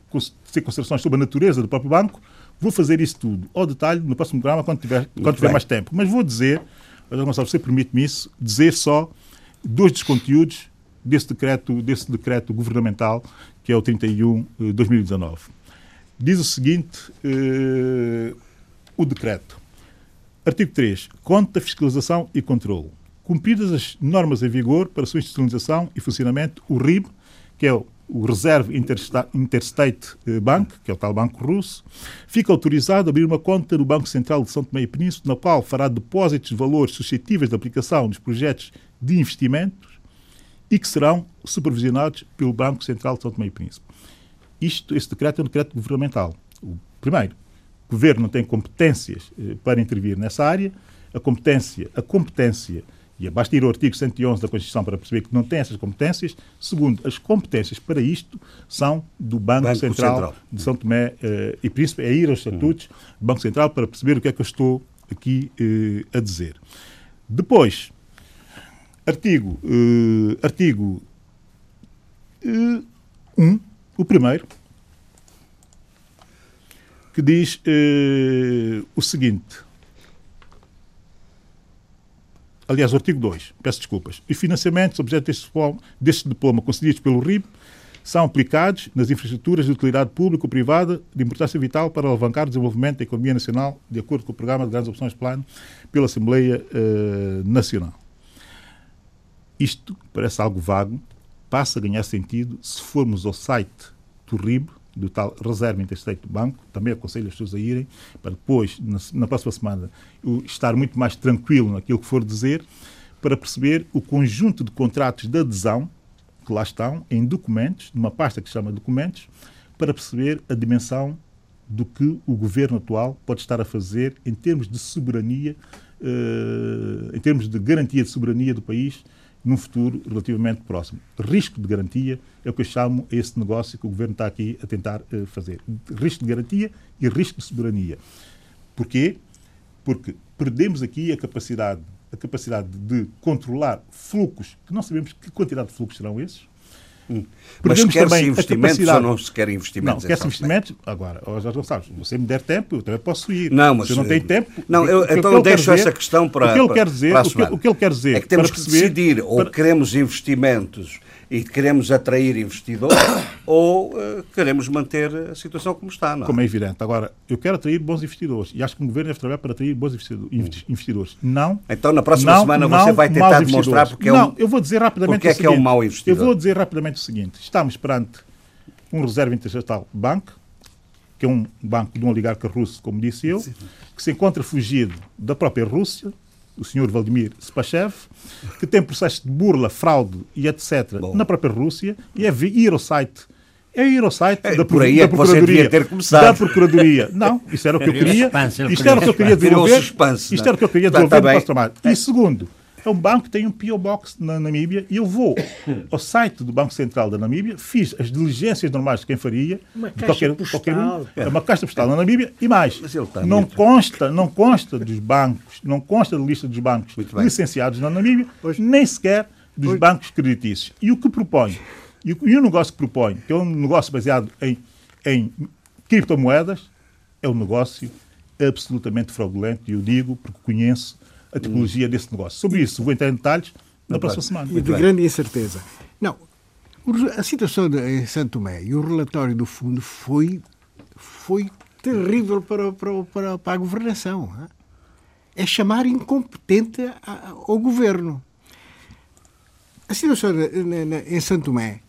tecer considerações sobre a natureza do próprio banco, vou fazer isso tudo ao detalhe no próximo programa quando tiver, quando tiver mais tempo. Mas vou dizer, Gonçalo, você permite-me isso, dizer só dois dos conteúdos desse decreto, desse decreto governamental que é o 31 de 2019. Diz o seguinte, eh, o decreto. Artigo 3. Conta, fiscalização e controle. Cumpridas as normas em vigor para sua institucionalização e funcionamento, o RIB, que é o o Reserve Interstate eh, Bank, que é o tal banco russo, fica autorizado a abrir uma conta no Banco Central de São Tomé e Príncipe, na qual fará depósitos de valores suscetíveis de aplicação dos projetos de investimentos e que serão supervisionados pelo Banco Central de São Tomé e Príncipe. Isto, este decreto é um decreto governamental. O primeiro, o governo não tem competências eh, para intervir nessa área. A competência, a competência, e basta ir ao artigo 111 da Constituição para perceber que não tem essas competências. Segundo, as competências para isto são do Banco, Banco Central, Central, de São Tomé eh, e Príncipe. É ir aos estatutos do Banco Central para perceber o que é que eu estou aqui eh, a dizer. Depois, Artigo, uh, artigo 1, uh, um, o primeiro, que diz o seguinte. Aliás, o artigo 2, peço desculpas. Os financiamentos objeto deste diploma, deste diploma concedidos pelo RIB são aplicados nas infraestruturas de utilidade pública ou privada de importância vital para alavancar o desenvolvimento da economia nacional, de acordo com o Programa de Grandes Opções Plano pela Assembleia uh, Nacional. Isto parece algo vago, passa a ganhar sentido se formos ao site do RIB, do tal Reserva Interstate do Banco, também aconselho as pessoas a irem, para depois, na, na próxima semana, estar muito mais tranquilo naquilo que for dizer, para perceber o conjunto de contratos de adesão que lá estão, em documentos, numa pasta que se chama documentos, para perceber a dimensão do que o governo atual pode estar a fazer em termos de soberania, uh, em termos de garantia de soberania do país num futuro relativamente próximo. Risco de garantia é o que eu chamo esse negócio que o Governo está aqui a tentar uh, fazer. Risco de garantia e risco de soberania. Porquê? Porque perdemos aqui a capacidade, a capacidade de controlar fluxos, que não sabemos que quantidade de fluxos serão esses, Hum. Mas quer-se investimentos ou não se quer investimentos? Não, quer-se investimentos. Agora, Jorge Gonçalves, se você me der tempo, eu também posso ir. Não, mas... Se eu não tenho tempo... Não, eu, então eu deixo essa questão para O que ele quer dizer, o que, o que ele quer dizer é que temos que perceber, decidir ou para... queremos investimentos e queremos atrair investidores [coughs] ou uh, queremos manter a situação como está. Não? É? Como é evidente. Agora, eu quero atrair bons investidores e acho que o governo deve trabalhar para atrair bons investidores. Não. Então, na próxima não, semana você vai tentar demonstrar porque é um. Não, eu vou dizer rapidamente porque é que é um mau investidor. Eu vou dizer rapidamente o seguinte: estamos perante um reserva internacional banco, que é um banco de um oligarca russo, como disse eu, que se encontra fugido da própria Rússia o senhor Vladimir Spachev, que tem processo de burla, fraude e etc. Bom. na própria Rússia, e é ir ao site é ir ao site é, da, por aí da é Procuradoria. Ter começado. Da Procuradoria. Não, isso era o que eu queria. Isto era o que eu queria desenvolver. Isto era o que eu queria desenvolver no nosso trabalho. E segundo, é um banco que tem um P.O. Box na Namíbia e eu vou [coughs] ao site do Banco Central da Namíbia, fiz as diligências normais de quem faria, uma de qualquer, qualquer um, é uma caixa postal na Namíbia e mais. Não consta, não consta dos bancos, não consta da lista dos bancos licenciados na Namíbia, hoje, nem sequer dos hoje, bancos creditícios. E o que propõe? E o, e o negócio que propõe, que é um negócio baseado em, em criptomoedas, é um negócio absolutamente fraudulento, e eu digo porque conheço a tipologia hum. desse negócio. Sobre isso, vou entrar em detalhes na próxima semana. E de grande incerteza. Não, a situação de, em Santo Tomé e o relatório do fundo foi, foi terrível para, para, para, para a governação. É chamar incompetente ao governo. A situação em Santo Tomé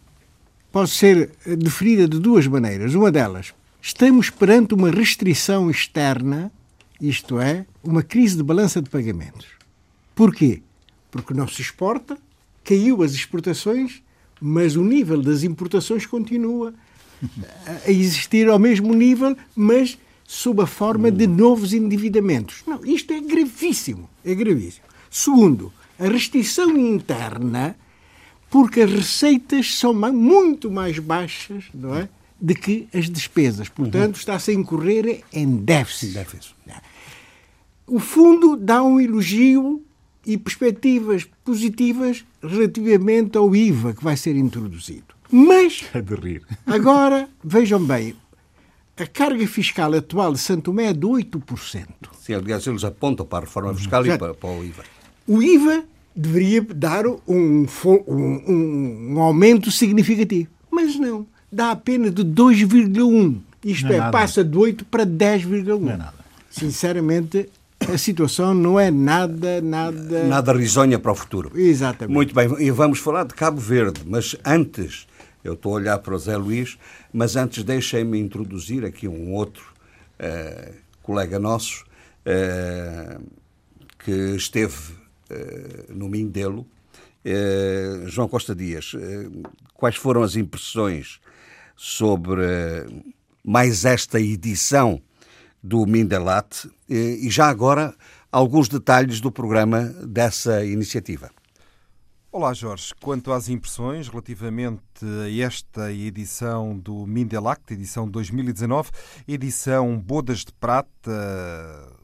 pode ser definida de duas maneiras. Uma delas, estamos perante uma restrição externa isto é, uma crise de balança de pagamentos. Porquê? Porque não se exporta, caiu as exportações, mas o nível das importações continua. a existir ao mesmo nível, mas sob a forma de novos endividamentos. Não, isto é gravíssimo. É gravíssimo. Segundo, a restrição interna, porque as receitas são muito mais baixas, não é? De que as despesas. Portanto, uhum. está-se a incorrer em déficit. déficit. O fundo dá um elogio e perspectivas positivas relativamente ao IVA que vai ser introduzido. Mas, [laughs] é de rir. agora, vejam bem, a carga fiscal atual de Santo Tomé é de 8%. Sim, aliás, eles apontam para a reforma fiscal e para, para, o IVA. O IVA deveria dar um, um, um aumento significativo, mas não. Dá apenas de 2,1%. Isto é, é passa de 8 para 10,1%. Não é nada. Sinceramente, a situação não é nada, nada. Nada risonha para o futuro. Exatamente. Muito bem, e vamos falar de Cabo Verde, mas antes, eu estou a olhar para o Zé Luís, mas antes deixem-me introduzir aqui um outro uh, colega nosso uh, que esteve uh, no Mindelo, João Costa Dias. quais foram as impressões sobre mais esta edição do Mindelat e já agora alguns detalhes do programa dessa iniciativa? Olá Jorge, quanto às impressões relativamente a esta edição do Mindelact, edição 2019, edição Bodas de Prata,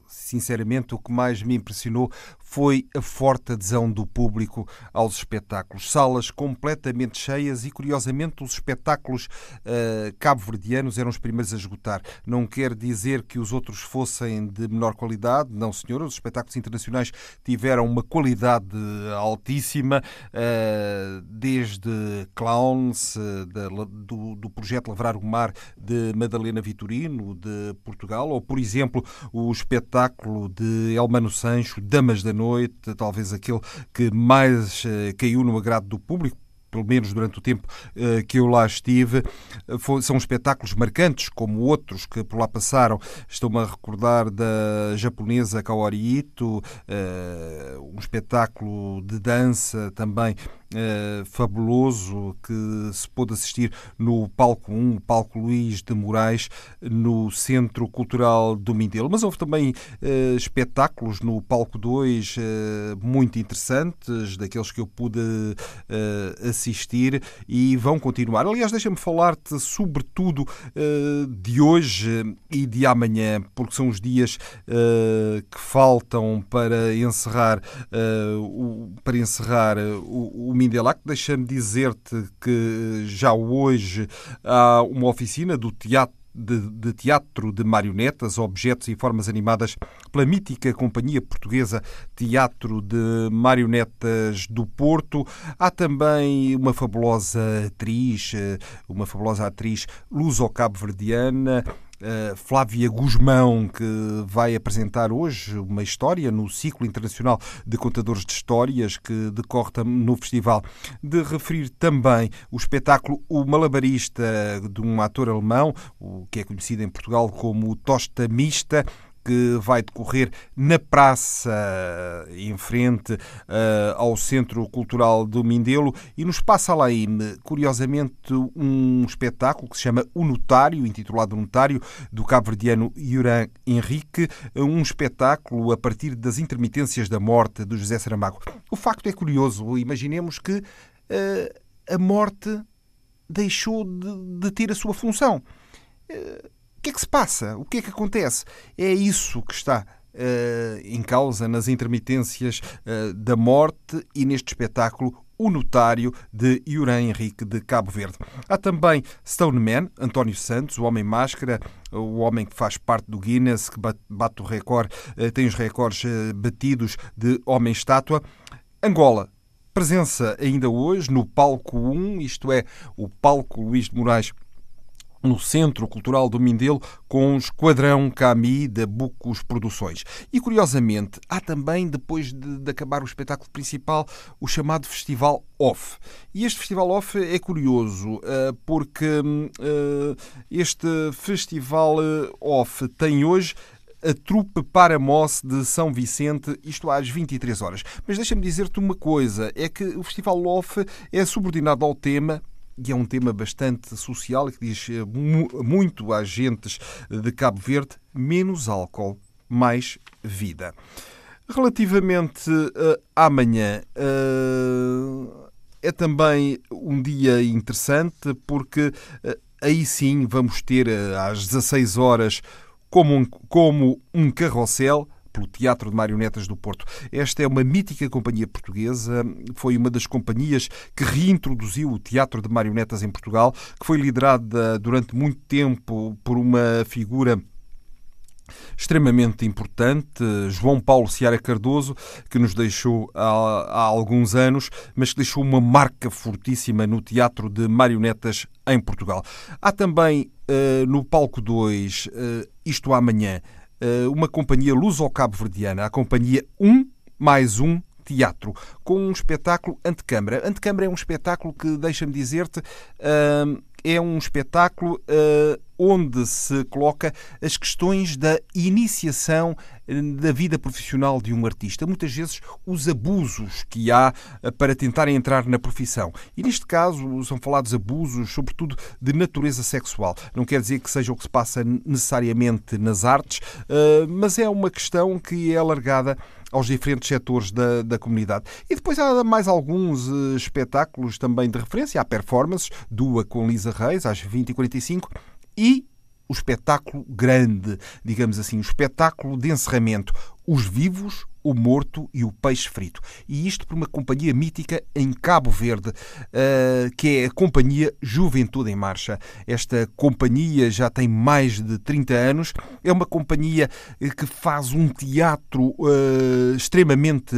sinceramente, o que mais me impressionou foi a forte adesão do público aos espetáculos. Salas completamente cheias e, curiosamente, os espetáculos uh, cabo-verdianos eram os primeiros a esgotar. Não quer dizer que os outros fossem de menor qualidade, não, senhor. Os espetáculos internacionais tiveram uma qualidade altíssima, uh, desde Clowns, uh, do, do projeto Lavrar o Mar de Madalena Vitorino, de Portugal, ou, por exemplo, o espetáculo de Elmano Sancho, Damas da noite, talvez aquele que mais uh, caiu no agrado do público, pelo menos durante o tempo uh, que eu lá estive, são espetáculos marcantes, como outros que por lá passaram. Estou-me a recordar da japonesa Kaori Ito, uh, um espetáculo de dança também uh, fabuloso que se pôde assistir no Palco 1, o Palco Luís de Moraes, no Centro Cultural do Mindelo. Mas houve também uh, espetáculos no Palco 2 uh, eh, muito interessantes, daqueles que eu pude assistir e vão continuar. Aliás, deixa-me falar-te sobretudo de hoje e de amanhã, porque são os dias que faltam para encerrar, para encerrar o, o Mindelac, deixa-me dizer-te que já hoje há uma oficina do teatro de, de, teatro de marionetas, objetos e formas animadas pela mítica Companhia Portuguesa Teatro de Marionetas do Porto. Há também uma fabulosa atriz, uma fabulosa atriz luso-cabo-verdiana, Uh, Flávia Guzmão, que vai apresentar hoje uma história no ciclo internacional de contadores de histórias que decorre no festival. De referir também o espetáculo O Malabarista, de um ator alemão, o que é conhecido em Portugal como Tosta Mista, que vai decorrer na praça em frente uh, ao Centro Cultural do Mindelo e no Espaço Alaime, curiosamente, um espetáculo que se chama O Notário, intitulado Notário, do cabo-verdiano Yuran Henrique, um espetáculo a partir das intermitências da morte do José Saramago. O facto é curioso, imaginemos que uh, a morte deixou de, de ter a sua função. Uh, que é que se passa? O que é que acontece? É isso que está uh, em causa nas intermitências uh, da morte e neste espetáculo o Notário de Yuran Henrique de Cabo Verde. Há também Stoneman, António Santos, o Homem Máscara, o homem que faz parte do Guinness, que bate o recorde, eh, tem os recordes batidos de Homem-Estátua. Angola, presença ainda hoje no Palco 1, isto é, o Palco Luís de Moraes no Centro Cultural do Mindelo com o Esquadrão Cami da Bucos Produções. E curiosamente, há também, depois de, de, acabar o espetáculo principal, o chamado Festival Off. E este Festival Off é curioso uh, porque uh, este Festival eh, Off tem hoje a trupe Paramoss de São Vicente, isto às 23 horas. Mas deixa-me dizer-te uma coisa, é que o Festival Off é subordinado ao tema e é um tema bastante social que diz muito a agentes de Cabo Verde: menos álcool, mais vida. Relativamente uh, amanhã, uh, é também um dia interessante porque uh, aí sim vamos ter às 16 horas como um, como um carrossel pelo Teatro de Marionetas do Porto. Esta é uma mítica companhia portuguesa, foi uma das companhias que reintroduziu o teatro de marionetas em Portugal, que foi liderada durante muito tempo por uma figura extremamente importante, João Paulo Ciara Cardoso, que nos deixou há, há, alguns anos, mas que deixou uma marca fortíssima no teatro de marionetas em Portugal. Há também uh, no palco 2, uh, eh, Isto Amanhã, uma companhia luso-cabo-verdiana, a companhia 1 mais 1 teatro, com um espetáculo antecâmara. Antecâmara é um espetáculo que, deixa-me dizer-te, uh, é um espetáculo uh, onde se coloca as questões da iniciação eh, da vida profissional de um artista, muitas vezes os abusos que há eh, para tentar entrar na profissão. E neste caso são falados abusos, sobretudo de natureza sexual. Não quer dizer que seja o que se passa necessariamente nas artes, mas é uma questão que é alargada aos diferentes setores da, da comunidade. E depois há mais alguns espetáculos também de referência. Há performances, Dua com Lisa Reis, às 20h45, e o espetáculo grande, digamos assim, o espetáculo de encerramento, Os Vivos, o Morto e o Peixe Frito. E isto por uma companhia mítica em Cabo Verde, uh, que é a Companhia Juventude em Marcha. Esta companhia já tem mais de 30 anos, é uma companhia eh, que faz um teatro uh, extremamente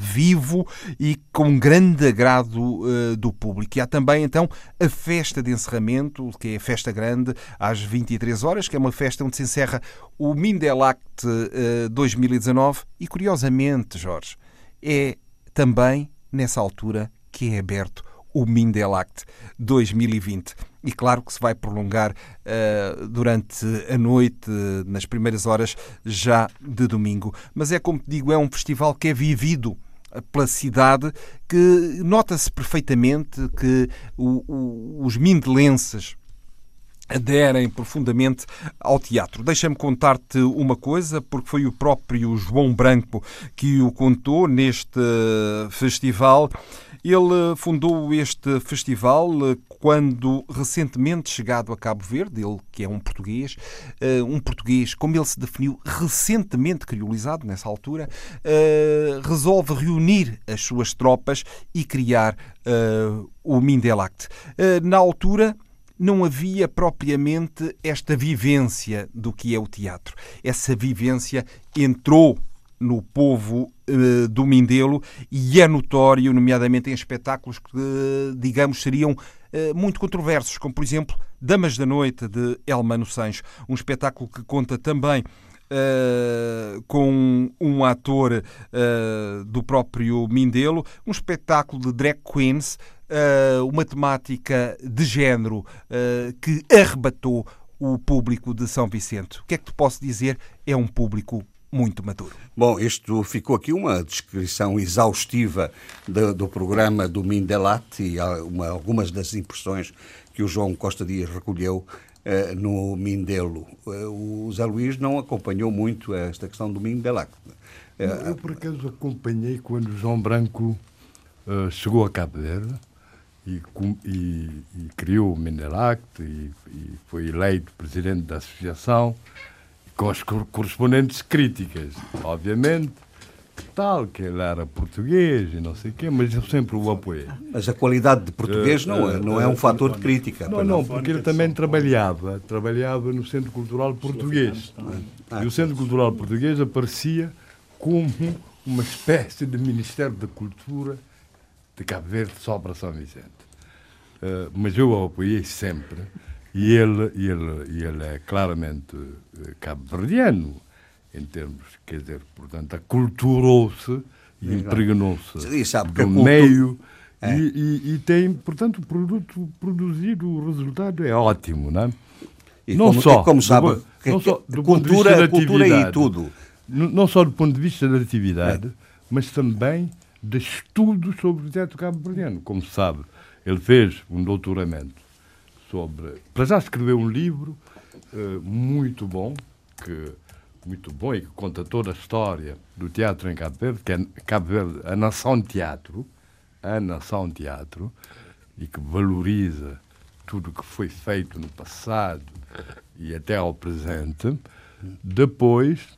vivo e com grande agrado do público. E há também então a festa de encerramento, que é a festa grande, às 23 horas, que é uma festa onde se encerra o Mindelact 2019 e curiosamente, Jorge, é também nessa altura que é aberto o Mindelact 2020. E claro que se vai prolongar uh, durante a noite, nas primeiras horas já de domingo. Mas é como te digo, é um festival que é vivido pela cidade, que nota-se perfeitamente que o, o, os mindelenses aderem profundamente ao teatro. Deixa-me contar-te uma coisa, porque foi o próprio João Branco que o contou neste festival. Ele fundou este festival quando recentemente chegado a Cabo Verde, ele que é um português, eh, um português, como ele se definiu, recentemente criolizado nessa altura, eh, resolve reunir as suas tropas e criar eh, o Mindelact. Na altura, não havia propriamente esta vivência do que é o teatro. Essa vivência entrou no povo uh, do Mindelo e é notório, nomeadamente em espetáculos que, digamos, seriam uh, muito controversos, como por exemplo Damas da Noite de Elmano Sancho, um espetáculo que conta também Uh, com um ator uh, do próprio Mindelo, um espetáculo de drag queens uh, uma temática de género uh, que arrebatou o público de São Vicente. O que é que te posso dizer? É um público muito maduro. Bom, isto ficou aqui uma descrição exaustiva do, do programa do Mindelat e uma, algumas das impressões que o João Costa Dias recolheu uh, no Mindelo. Uh, o Zé Luís não acompanhou muito esta questão do Mindelat. Uh, eu, por acaso, acompanhei quando o João Branco chegou a Cabo Verde e, e, e criou o Menelact e, e, foi eleito presidente da associação, com as correspondentes críticas, obviamente, tal, que ele era português e não sei o quê, mas eu sempre o apoiei. Mas a qualidade de português não, é, não é um fator de crítica. Não, não, porque ele também trabalhava, trabalhava no Centro Cultural Português. E o Centro Cultural Português aparecia como uma espécie de Ministério da Cultura de Cabo Verde só para São Vicente. Uh, mas eu o apoiei sempre e ele, ele, ele é claramente eh, cabo-verdiano, em termos, quer dizer, portanto, aculturou-se e impregnou-se do meio é. e, e, e, tem, portanto, o produto produzido, o resultado é ótimo, não é? E não como, só, como sabe, do, não só do cultura, cultura e tudo. Não só do ponto de vista da atividade, é. mas também de estudos sobre o teatro cabo-verdiano. Como sabe, Ele fez um doutoramento sobre. Para já escreveu um livro uh, muito bom, que muito bom e que conta toda a história do teatro em Cabo Verde, que é Cabo Verde, a nação teatro, a nação teatro, e que valoriza tudo o que foi feito no passado e até ao presente. Depois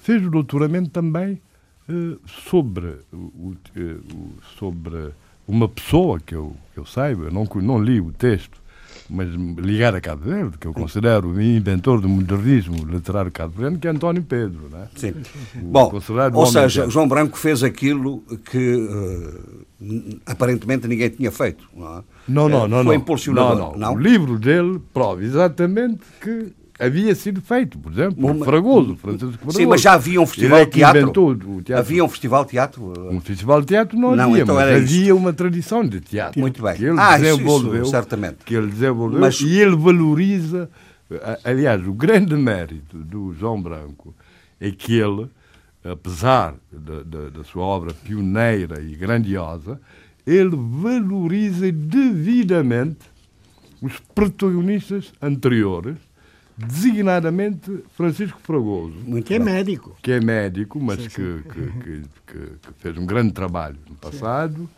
fez o doutoramento também uh, sobre, o, uh, sobre uma pessoa que eu, que eu saiba, eu não, não li o texto, mas ligar a Cabo Verde, que eu considero o inventor do modernismo literário cabo-verdiano, que é António Pedro. Não é? Sim. Bom, ou seja, João Branco fez aquilo que uh, aparentemente ninguém tinha feito. Não, é? não, não, não. Foi impulsionador. Não, não. não. O livro dele prova exatamente que havia sido feito, por exemplo, Uma... Fragoso, Francisco Fragoso. Sim, mas já havia um festival de teatro. teatro. Havia um festival de teatro? Um festival de teatro não, não havia, então mas havia uma tradição de teatro. Muito bem. Que ele ah, desenvolveu, isso, certamente. Que ele desenvolveu mas... e ele valoriza. Aliás, o grande mérito do João Branco é que ele, apesar da sua obra pioneira e grandiosa, ele valoriza devidamente os protagonistas anteriores designadamente Francisco Fragoso. Que é médico. Que é médico, mas sim, sim. Que, que, que, fez um grande trabalho no passado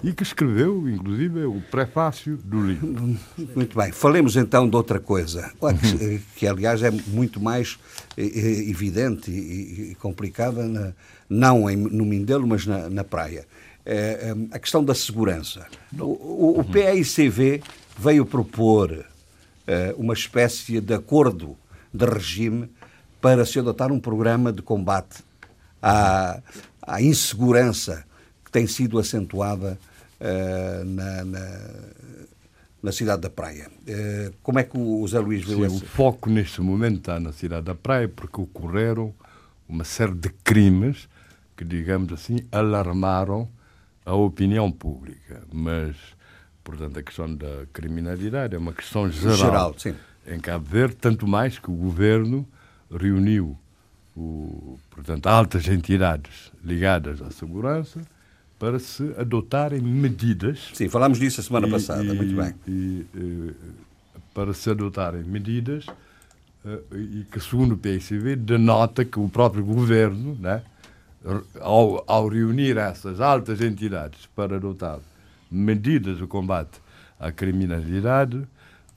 sim. e que escreveu, inclusive, o prefácio do livro. Muito bem. Falemos então de outra coisa, que, [laughs] que aliás é muito mais eh, eh, evidente e, complicada, na, não em, no Mindelo, mas na, na praia. É, é, a questão da segurança. O, o, o PICV veio propor uma espécie de acordo de regime para se adotar um programa de combate à, à insegurança que tem sido acentuada uh, na, na, na, cidade da Praia. Uh, como é que o José Luís viu Sim, O foco neste momento está na cidade da Praia porque ocorreram uma série de crimes que, digamos assim, alarmaram a opinião pública. Mas Portanto, a questão da criminalidade é uma questão geral, geral em Cabo Verde, tanto mais que o governo reuniu o, portanto, altas entidades ligadas à segurança para se adotarem medidas. Sim, falámos disso a semana e, passada, e, muito bem. E, e, para se adotarem medidas uh, e que, segundo o PSV, denota que o próprio governo, né, ao, ao reunir essas altas entidades para adotar medidas de combate à criminalidade,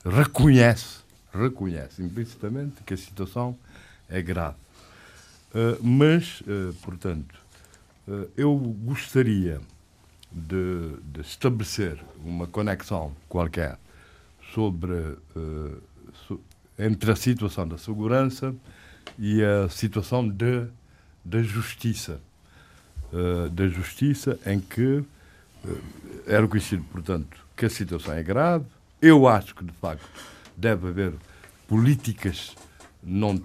reconhece, reconhece implicitamente que a situação é grave. Uh, mas, uh, portanto, uh, eu gostaria de, de, estabelecer uma conexão qualquer sobre so, entre a situação da segurança e a situação da justiça. da justiça em que era reconhecido, portanto, que a situação é grave. Eu acho que, de facto, deve haver políticas não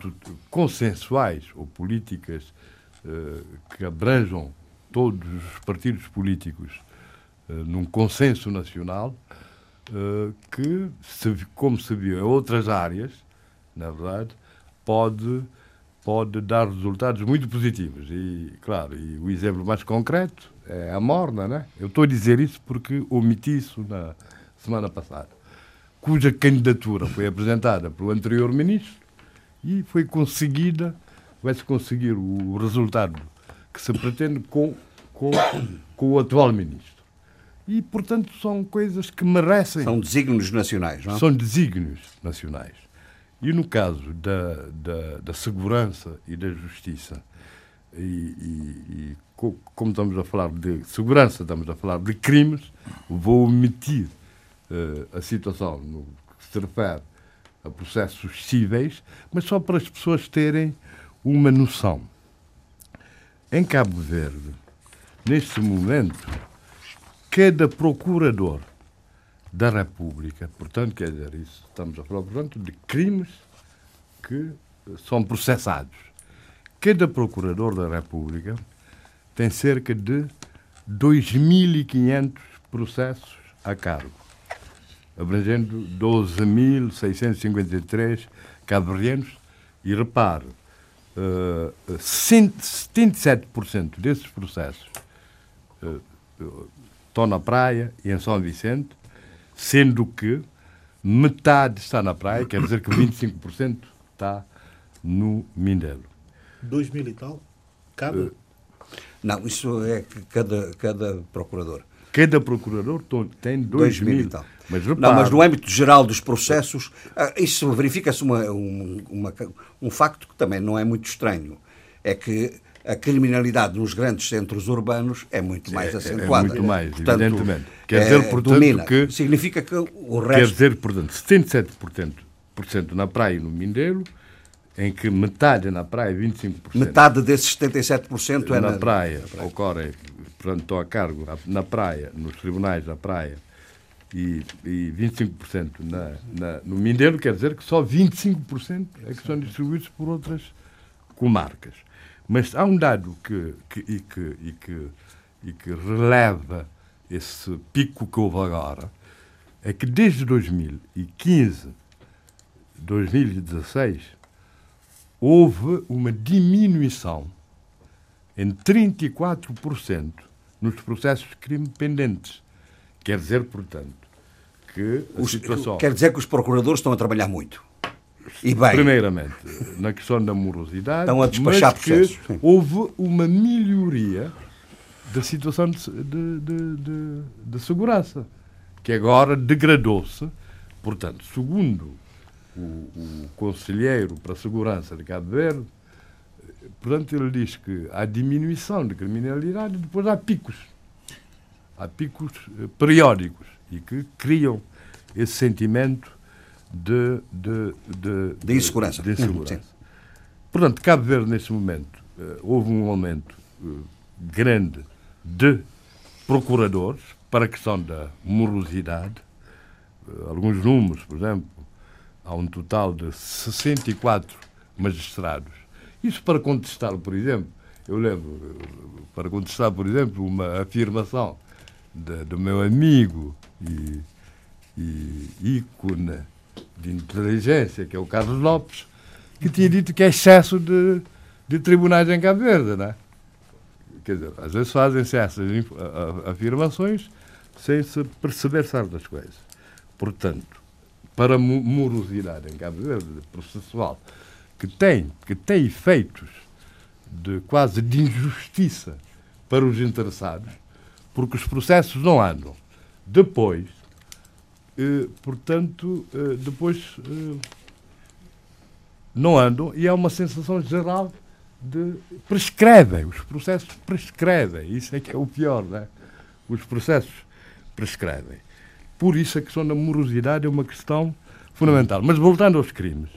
consensuais ou políticas uh, que abranjam todos os partidos políticos uh, num consenso nacional que, como se viu em outras áreas, na verdade, pode, pode dar resultados muito positivos. E, claro, e o exemplo mais concreto é a morna, né? Eu estou a dizer isso porque omiti isso na semana passada, cuja candidatura foi apresentada pelo anterior ministro e foi conseguida, vai-se conseguir o resultado que se pretende com, com, com o atual ministro. E, portanto, são coisas que merecem. São desígnios nacionais, não é? São desígnios nacionais. E no caso da, da, da segurança e da justiça, e, e, e como estamos a falar de segurança, estamos a falar de crimes, vou omitir uh, a situação no que se refere a processos cíveis, mas só para as pessoas terem uma noção. Em Cabo Verde, neste momento, cada procurador da República, portanto, quer dizer, isso, estamos a falar, portanto, de crimes que são processados. Cada procurador da República tem cerca de 2.500 processos a cargo, abrangendo 12.653 cabo-verdianos e repare, uh, eh, 77% desses processos uh, estão na praia e em São Vicente sendo que metade está na praia, quer dizer que 25% está no Mindelo. 2 mil e tal? Cada? Uh, não, isso é cada, cada procurador. Cada procurador tem 2 mil. mil e tal. Mas, não, mas no âmbito geral dos processos, ah, isso verifica-se uma, um facto que também não é muito estranho. É que a criminalidade nos grandes centros urbanos é muito mais acentuada. É, é muito mais, portanto, evidentemente. Quer dizer, é, portanto, domina. que... Significa que o resto... Quer dizer, portanto, 77% na praia e no Mindelo, em que metade na praia, 25%. Metade desses 77% é na, na praia. Na praia. Ocorre, portanto, estão a cargo na praia, nos tribunais da praia, e, e 25% na, na, no Mindelo, quer dizer que só 25% é que são distribuídos por outras comarcas. Mas há um dado que, que, e, que, e, que, e que releva esse pico que houve agora, é que desde 2015, 2016, houve uma diminuição em 34% nos processos de crime pendentes. Quer dizer, portanto, que a os, situação... Quer dizer que os procuradores estão a trabalhar muito. E bem. Primeiramente, na questão da morosidade, Estão a despachar mas processos. que houve uma melhoria da situação de, de, de, de segurança, que agora degradou-se. Portanto, segundo o, o conselheiro para a segurança de Cabo Verde, portanto, ele diz que há diminuição de criminalidade e depois há picos. Há picos eh, periódicos e que criam esse sentimento de, de, de, de insegurança. De insegurança. Portanto, Cabo Verde, neste momento, uh, houve um aumento uh, grande de procuradores para a questão da morosidade. Alguns números, por exemplo, há um total de 64 magistrados. Isso para contestar, por exemplo, eu lembro, para contestar, por exemplo, uma afirmação de, do meu amigo e, e ícone de inteligência, que é o Carlos Lopes, que tinha dito que é excesso de, de tribunais em Cabo Verde, não é? Quer dizer, às vezes fazem-se essas afirmações sem se perceber certas coisas. Portanto, para morosidade em Cabo Verde, processual, que tem, que tem efeitos de quase de injustiça para os interessados, porque os processos não andam. Depois, eh, portanto, eh, depois eh, não andam e há uma sensação geral de prescrevem, os processos prescrevem, isso é que é o pior, né? Os processos prescrevem. Por isso a questão da morosidade é uma questão fundamental. Mas voltando aos crimes,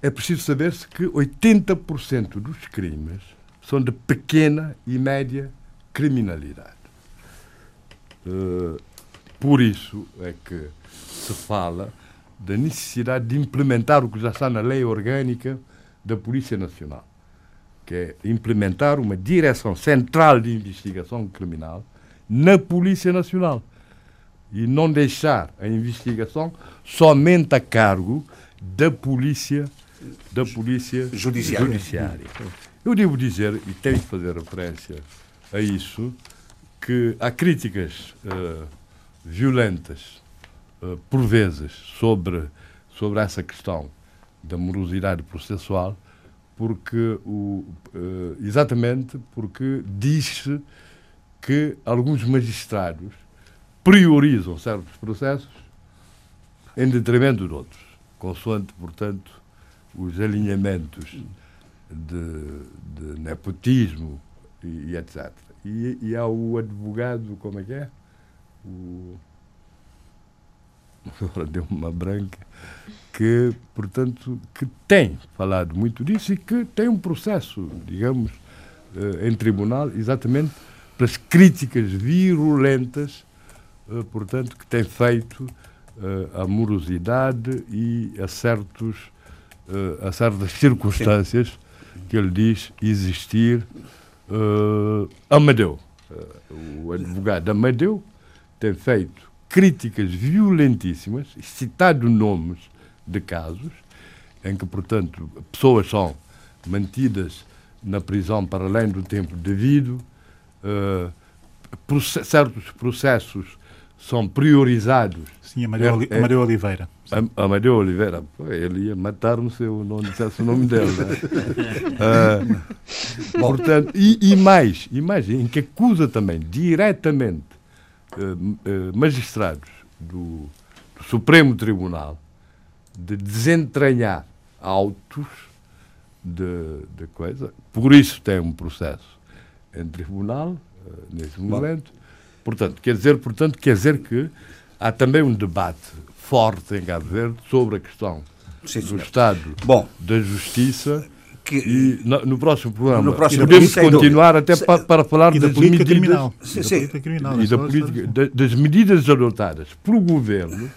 é preciso saber-se que 80% dos crimes são de pequena e média criminalidade. Uh, por isso é que se fala da necessidade de implementar o que já está na lei orgânica da Polícia Nacional, que é implementar uma direção central de investigação criminal na Polícia Nacional e não deixar a investigação somente a cargo da Polícia da Polícia Judiciária. Judiciária. Eu devo dizer, e tenho que fazer referência a isso, que há críticas uh, violentas, uh, por vezes, sobre, sobre essa questão da morosidade processual, porque o, uh, exatamente porque diz-se que alguns magistrados priorizam certos processos em detrimento de outros, consoante, portanto, os alinhamentos de, de nepotismo e, e etc. E, e há o advogado, como é que é? o [laughs] agora deu uma branca, que, portanto, que tem falado muito disso e que tem um processo, digamos, eh, em tribunal, exatamente pelas críticas virulentas, portanto, que tem feito à eh, morosidade e a, certos, a certas [laughs] circunstâncias que ele diz existir Amadeu. o advogado Amadeu tem feito críticas violentíssimas, citado nomes de casos em que, portanto, pessoas são mantidas na prisão para além do tempo devido, uh, certos processos são priorizados. Sim, Amadeu, é, Amadeu Oliveira. Amadeu Oliveira, ele ia matar-me se eu não dissesse o nome dele. Né? uh, [laughs] portanto, e, e, mais, e mais, em que acusa também diretamente uh, uh, magistrados do, do, Supremo Tribunal de desentranhar autos de, de coisa. Por isso tem um processo em tribunal, nesse momento. Portanto, quer dizer, portanto, quer dizer que há também um debate forte em Cabo Verde sobre a questão Sim, do Estado Bom, da Justiça. Que, e no, no, próximo programa no próximo podemos continuar até para, para falar das medidas criminal. Sim, sim. Criminal, e da política, das medidas adotadas pelo governo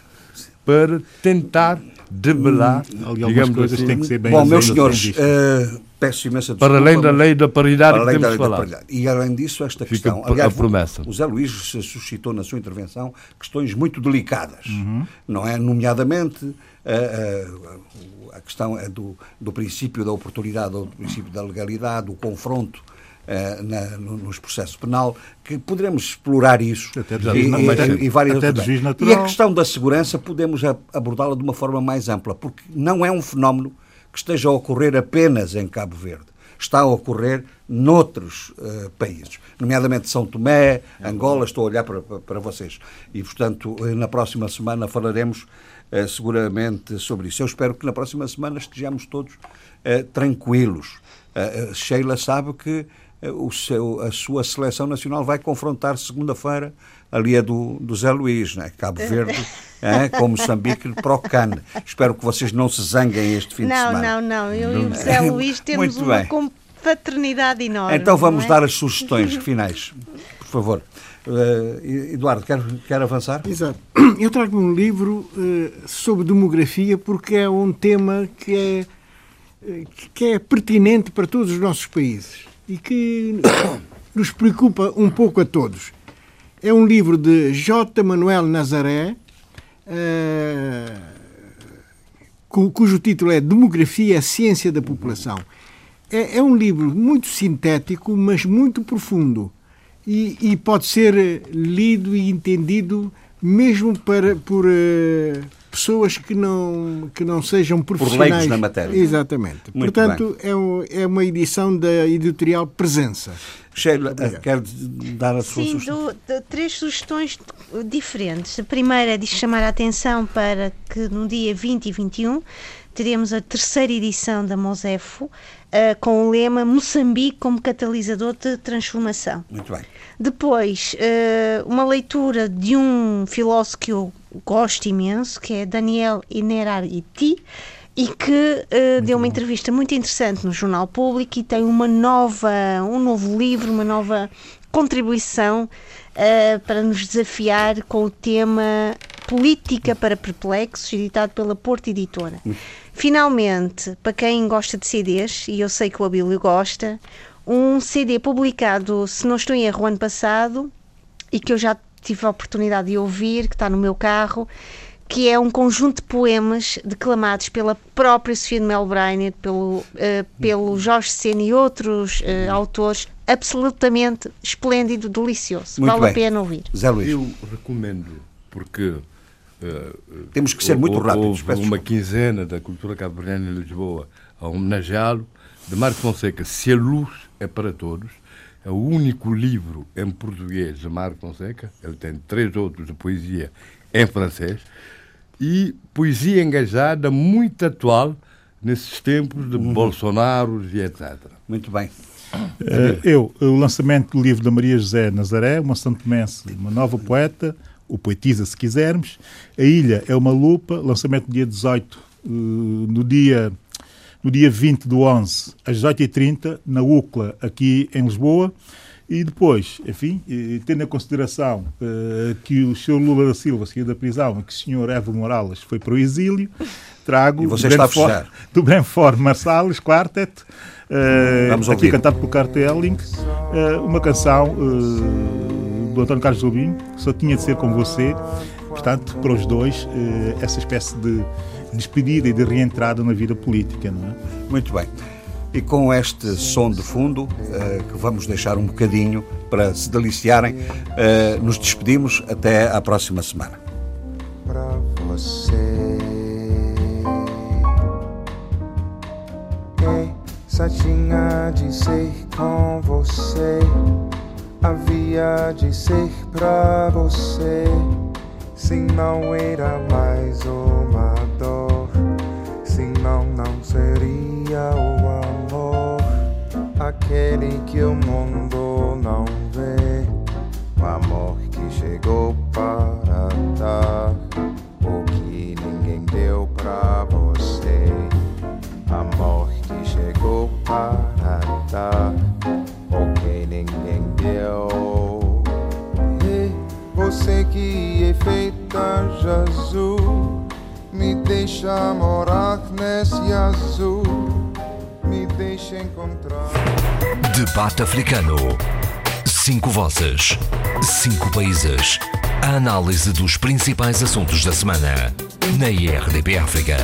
para tentar debelar hum, digamos coisas assim. têm que ser bem Bom, meus senhores, uh, peço imensa desculpa. Para além da lei da paridade que temos falado. E além disso, esta Fica questão. Aliás, a promessa. O Zé Luís suscitou na sua intervenção questões muito delicadas, uhum. não é? Nomeadamente a, a, a questão é do, do princípio da oportunidade ou do princípio da legalidade, o confronto Uh, na, nos processos penal, que poderemos explorar isso até e, e, e, várias até E a questão da segurança podemos abordá-la de uma forma mais ampla, porque não é um fenómeno que esteja a ocorrer apenas em Cabo Verde. Está a ocorrer noutros uh, países, nomeadamente São Tomé, Angola, estou a olhar para, para vocês. E, portanto, eh, na próxima semana falaremos uh, seguramente sobre isso. Eu espero que na próxima semana estejamos todos uh, tranquilos. Sheila sabe que o seu, a sua seleção nacional vai confrontar segunda-feira ali é do, do Zé Luís, né? Cabo Verde, [laughs] é, com Moçambique para o CAN. Espero que vocês não se zanguem este fim não, de semana. Não, não, não. Eu e o Zé [laughs] Luís temos Muito uma bem. confraternidade enorme. Então vamos é? dar as sugestões [laughs] finais, por favor. Uh, Eduardo, quer, quer avançar? Exato. [clears throat] Eu trago um livro uh, sobre demografia porque é um tema que é, eh, que é pertinente para todos os nossos países e que [coughs] nos preocupa um pouco a todos. É um livro de J. Manuel Nazaré, uh, cujo título é Demografia, a Ciência da População. É, é, um livro muito sintético, mas muito profundo. E, e, pode ser lido e entendido mesmo para, por uh, pessoas que não, que não sejam profissionais. Por leigos na matéria. Exatamente. Muito Portanto, é, um, é uma edição da editorial Presença. Sheila, quer dar a sua Sim, sugestão? Sim, três sugestões diferentes. A primeira é de chamar a atenção para que no dia 20 e 21 teremos a terceira edição da Mosefo, uh, com o lema Moçambique como catalisador de transformação. Muito bem. Depois, uh, uma leitura de um filósofo que eu gosto imenso, que é Daniel Innerarity, e que uh, deu uma entrevista muito interessante no Jornal Público e tem uma nova, um novo livro, uma nova contribuição uh, para nos desafiar com o tema Política para Perplexos, editado pela Porta Editora. Finalmente, para quem gosta de CDs, e eu sei que o Abílio gosta, um CD publicado, se não estou em erro, ano passado, e que eu já tive a oportunidade de ouvir, que está no meu carro, que é um conjunto de poemas declamados pela própria Sofia de Melbreiner, pelo, uh, pelo Jorge Sena e outros uh, autores, absolutamente esplêndido, delicioso. Muito vale bem. a pena ouvir. Zé Luís. Eu recomendo, porque uh, temos que ser muito rápidos. Houve uma quinzena da cultura cabo-verdiana em Lisboa a homenageá-lo, de Marco Fonseca, Se a Luz é para Todos. É o único livro em português de Marco Fonseca. Ele tem três outros de poesia em francês e poesia engajada muito atual nesses tempos de uhum. Bolsonaro e etc. Muito bem. Uh, eu, o lançamento do livro da Maria José Nazaré, uma santomense, uma nova poeta, ou poetisa se quisermos. A Ilha é uma lupa, lançamento no dia 18, uh, eh, no dia no dia 20 do 11, às 18h30, na UCLA, aqui em Lisboa. E depois, enfim, tendo em consideração uh, que o Sr. Lula da Silva saiu da prisão e que o Sr. Evo Morales foi para o exílio, trago do Brentford, do Brentford Marsalis Quartet, uh, aqui cantado por Cartelling, uh, uma canção do António Carlos Jobim, só tinha de ser com você. Portanto, para os dois, essa espécie de despedida e de reentrada na vida política. Não é? Muito bem. E com este som de fundo, uh, que vamos deixar um bocadinho para se deliciarem, uh, nos despedimos até à próxima semana. Para você, só tinha de ser com você, havia de ser pra você, se não era mais uma dor, se não, não seria o aquele que o mundo não vê. O amor que chegou para dar o que ninguém deu pra você. Amor que chegou para dar o que ninguém deu. E você que é feita Jesus, me deixa morar nesse azul me deixa encontrar. Debate africano. Cinco vozes. Cinco países. A análise dos principais assuntos da semana. Na IRDP África.